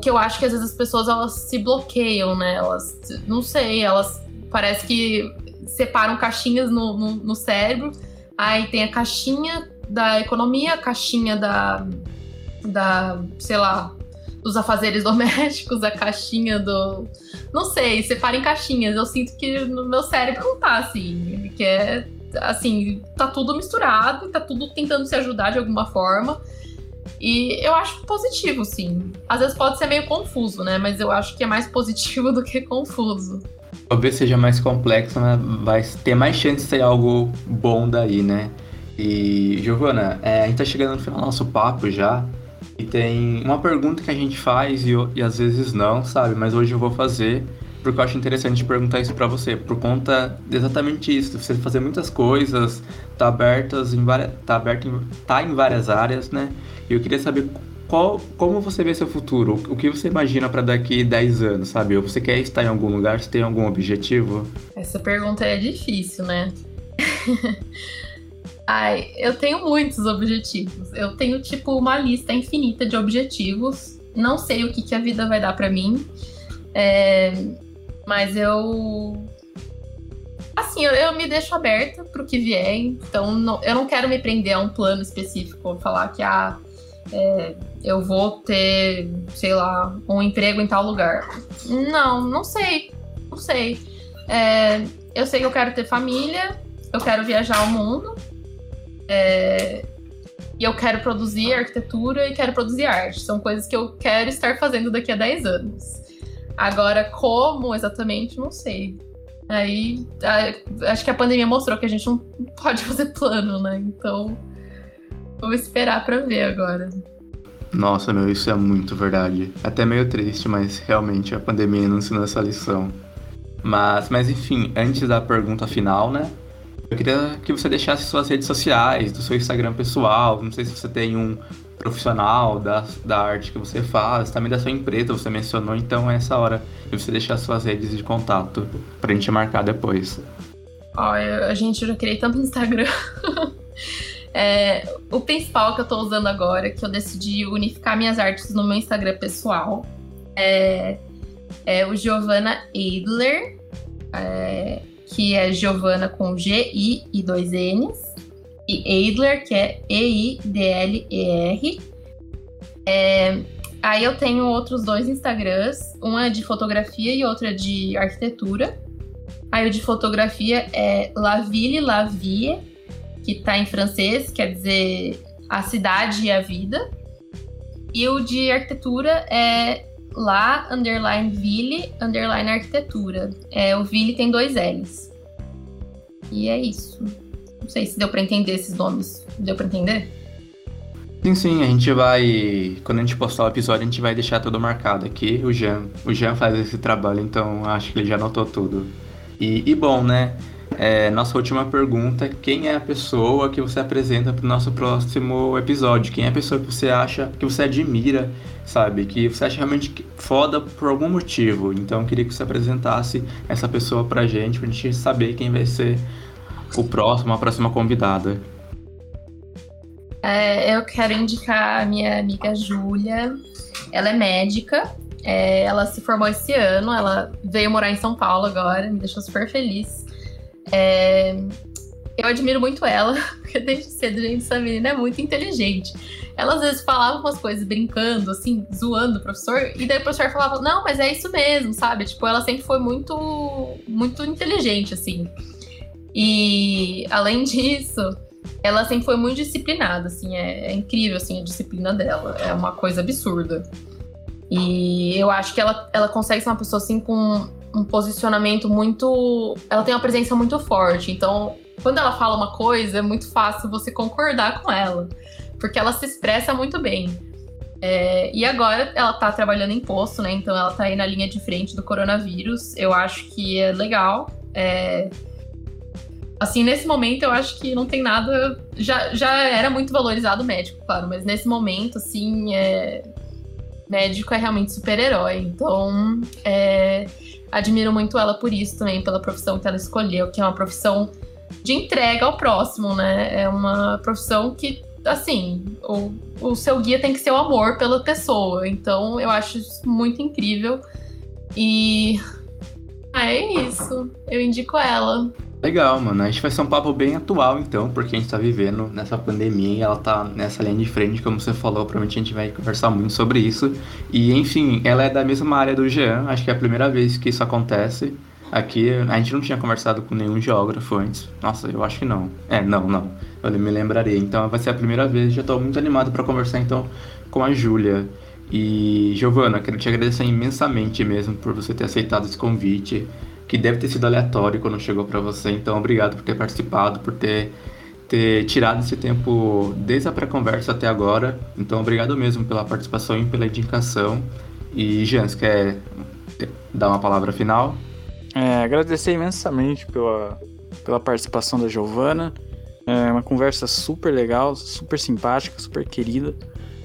Que eu acho que às vezes as pessoas elas se bloqueiam, né? Elas, não sei, elas parece que separam caixinhas no, no, no cérebro. Aí tem a caixinha da economia, a caixinha da, da sei lá, dos afazeres domésticos, a caixinha do. Não sei, separa em caixinhas. Eu sinto que no meu cérebro não tá assim. Que é assim, tá tudo misturado, tá tudo tentando se ajudar de alguma forma. E eu acho positivo, sim. Às vezes pode ser meio confuso, né? Mas eu acho que é mais positivo do que confuso. Talvez seja mais complexo, mas vai ter mais chance de ser algo bom daí, né? E, Giovana, é, a gente tá chegando no final do nosso papo já. E tem uma pergunta que a gente faz e, e às vezes não, sabe? Mas hoje eu vou fazer porque eu acho interessante perguntar isso para você, por conta de exatamente isso, você fazer muitas coisas, tá abertas em várias, tá aberto em, tá em várias áreas, né? E eu queria saber qual, como você vê seu futuro, o que você imagina para daqui 10 anos, sabe? Você quer estar em algum lugar, você tem algum objetivo? Essa pergunta é difícil, né? Ai, eu tenho muitos objetivos. Eu tenho, tipo, uma lista infinita de objetivos. Não sei o que, que a vida vai dar para mim. É, mas eu. Assim, eu, eu me deixo aberta pro que vier, então não, eu não quero me prender a um plano específico, falar que ah, é, eu vou ter, sei lá, um emprego em tal lugar. Não, não sei. Não sei. É, eu sei que eu quero ter família, eu quero viajar ao mundo. É, e eu quero produzir arquitetura e quero produzir arte. São coisas que eu quero estar fazendo daqui a 10 anos. Agora, como exatamente, não sei. Aí, acho que a pandemia mostrou que a gente não pode fazer plano, né? Então, vou esperar para ver agora. Nossa, meu, isso é muito verdade. Até meio triste, mas realmente a pandemia não ensinou essa lição. Mas, mas enfim, antes da pergunta final, né? Eu queria que você deixasse suas redes sociais, do seu Instagram pessoal. Não sei se você tem um profissional da, da arte que você faz, também da sua empresa, você mencionou, então é essa hora de você deixar suas redes de contato pra gente marcar depois. Eu, a gente já criei tanto Instagram. é, o principal que eu tô usando agora, que eu decidi unificar minhas artes no meu Instagram pessoal, é, é o Giovanna Adler. é, que é Giovana com G-I e dois N's. E Eidler, que é E-I-D-L-E-R. É, aí eu tenho outros dois Instagrams. Um é de fotografia e outro é de arquitetura. Aí o de fotografia é La Ville La Vie, que tá em francês, quer dizer a cidade e a vida. E o de arquitetura é lá, underline ville, underline arquitetura. É, o ville tem dois L's. E é isso. Não sei se deu para entender esses nomes. Deu para entender? Sim, sim, a gente vai. Quando a gente postar o episódio, a gente vai deixar tudo marcado aqui. O Jean, o Jean faz esse trabalho, então acho que ele já anotou tudo. E, e bom, né? É, nossa última pergunta: quem é a pessoa que você apresenta para o nosso próximo episódio? Quem é a pessoa que você acha, que você admira, sabe? Que você acha realmente foda por algum motivo. Então eu queria que você apresentasse essa pessoa pra gente, pra gente saber quem vai ser o próximo, a próxima convidada. É, eu quero indicar a minha amiga Júlia. Ela é médica. É, ela se formou esse ano. Ela veio morar em São Paulo agora. Me deixou super feliz. É, eu admiro muito ela, porque desde cedo, gente, essa menina é muito inteligente. Ela às vezes falava umas coisas brincando, assim, zoando o professor, e daí o professor falava, não, mas é isso mesmo, sabe? Tipo, ela sempre foi muito, muito inteligente, assim. E além disso, ela sempre foi muito disciplinada, assim, é, é incrível, assim, a disciplina dela. É uma coisa absurda. E eu acho que ela, ela consegue ser uma pessoa, assim, com um posicionamento muito. Ela tem uma presença muito forte. Então, quando ela fala uma coisa, é muito fácil você concordar com ela, porque ela se expressa muito bem. É, e agora ela tá trabalhando em posto, né? Então ela tá aí na linha de frente do coronavírus. Eu acho que é legal. É... Assim, nesse momento eu acho que não tem nada. Já, já era muito valorizado o médico, claro, mas nesse momento, assim, é... médico é realmente super-herói. Então, é admiro muito ela por isso também, pela profissão que ela escolheu, que é uma profissão de entrega ao próximo, né? É uma profissão que, assim, o, o seu guia tem que ser o amor pela pessoa. Então, eu acho isso muito incrível. E. Ah, é isso. Eu indico ela. Legal, mano. A gente vai ser um papo bem atual, então, porque a gente tá vivendo nessa pandemia e ela tá nessa linha de frente, como você falou. Provavelmente a gente vai conversar muito sobre isso. E, enfim, ela é da mesma área do Jean. Acho que é a primeira vez que isso acontece. Aqui, a gente não tinha conversado com nenhum geógrafo antes. Nossa, eu acho que não. É, não, não. Eu me lembraria. Então, vai ser a primeira vez. Já tô muito animado para conversar, então, com a Júlia. E, Giovana, quero te agradecer imensamente mesmo por você ter aceitado esse convite que deve ter sido aleatório quando chegou para você. Então, obrigado por ter participado, por ter, ter tirado esse tempo desde a pré-conversa até agora. Então, obrigado mesmo pela participação e pela indicação. E, você quer dar uma palavra final? É, agradecer imensamente pela, pela participação da Giovana. É uma conversa super legal, super simpática, super querida.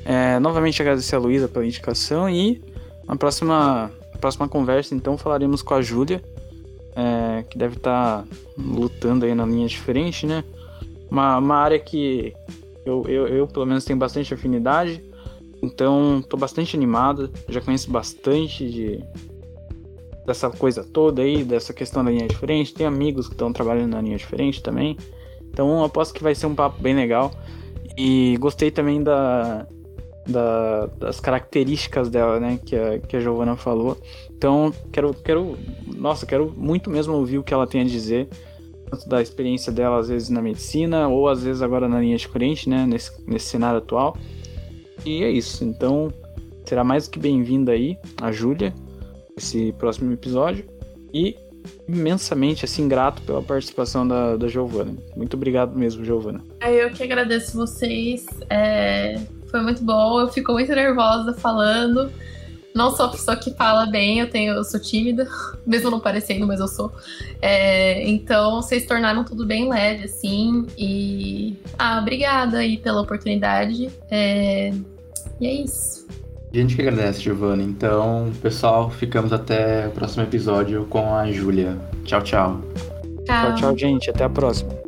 É, novamente agradecer a Luísa pela indicação e na próxima, próxima conversa, então, falaremos com a Júlia, é, que deve estar tá lutando aí na linha diferente, né? Uma, uma área que eu, eu, eu, pelo menos, tenho bastante afinidade, então estou bastante animado, já conheço bastante de, dessa coisa toda aí, dessa questão da linha diferente. Tem amigos que estão trabalhando na linha diferente também. Então aposto que vai ser um papo bem legal. E gostei também da, da, das características dela, né? Que a, que a Giovana falou. Então, quero, quero, nossa, quero muito mesmo ouvir o que ela tem a dizer, tanto da experiência dela, às vezes na medicina, ou às vezes agora na linha de corrente, né? Nesse, nesse cenário atual. E é isso. Então, será mais que bem-vinda aí, a Júlia, esse próximo episódio. E imensamente assim grato pela participação da, da Giovana. Muito obrigado mesmo, Giovana. Eu que agradeço vocês. É, foi muito bom. Eu fico muito nervosa falando. Não sou a pessoa que fala bem, eu tenho, eu sou tímida, mesmo não parecendo, mas eu sou. É, então, vocês tornaram tudo bem leve, assim. E. Ah, obrigada aí pela oportunidade. É, e é isso. A gente que agradece, Giovanni. Então, pessoal, ficamos até o próximo episódio com a Júlia. Tchau, tchau. Tchau, tchau, gente. Até a próxima.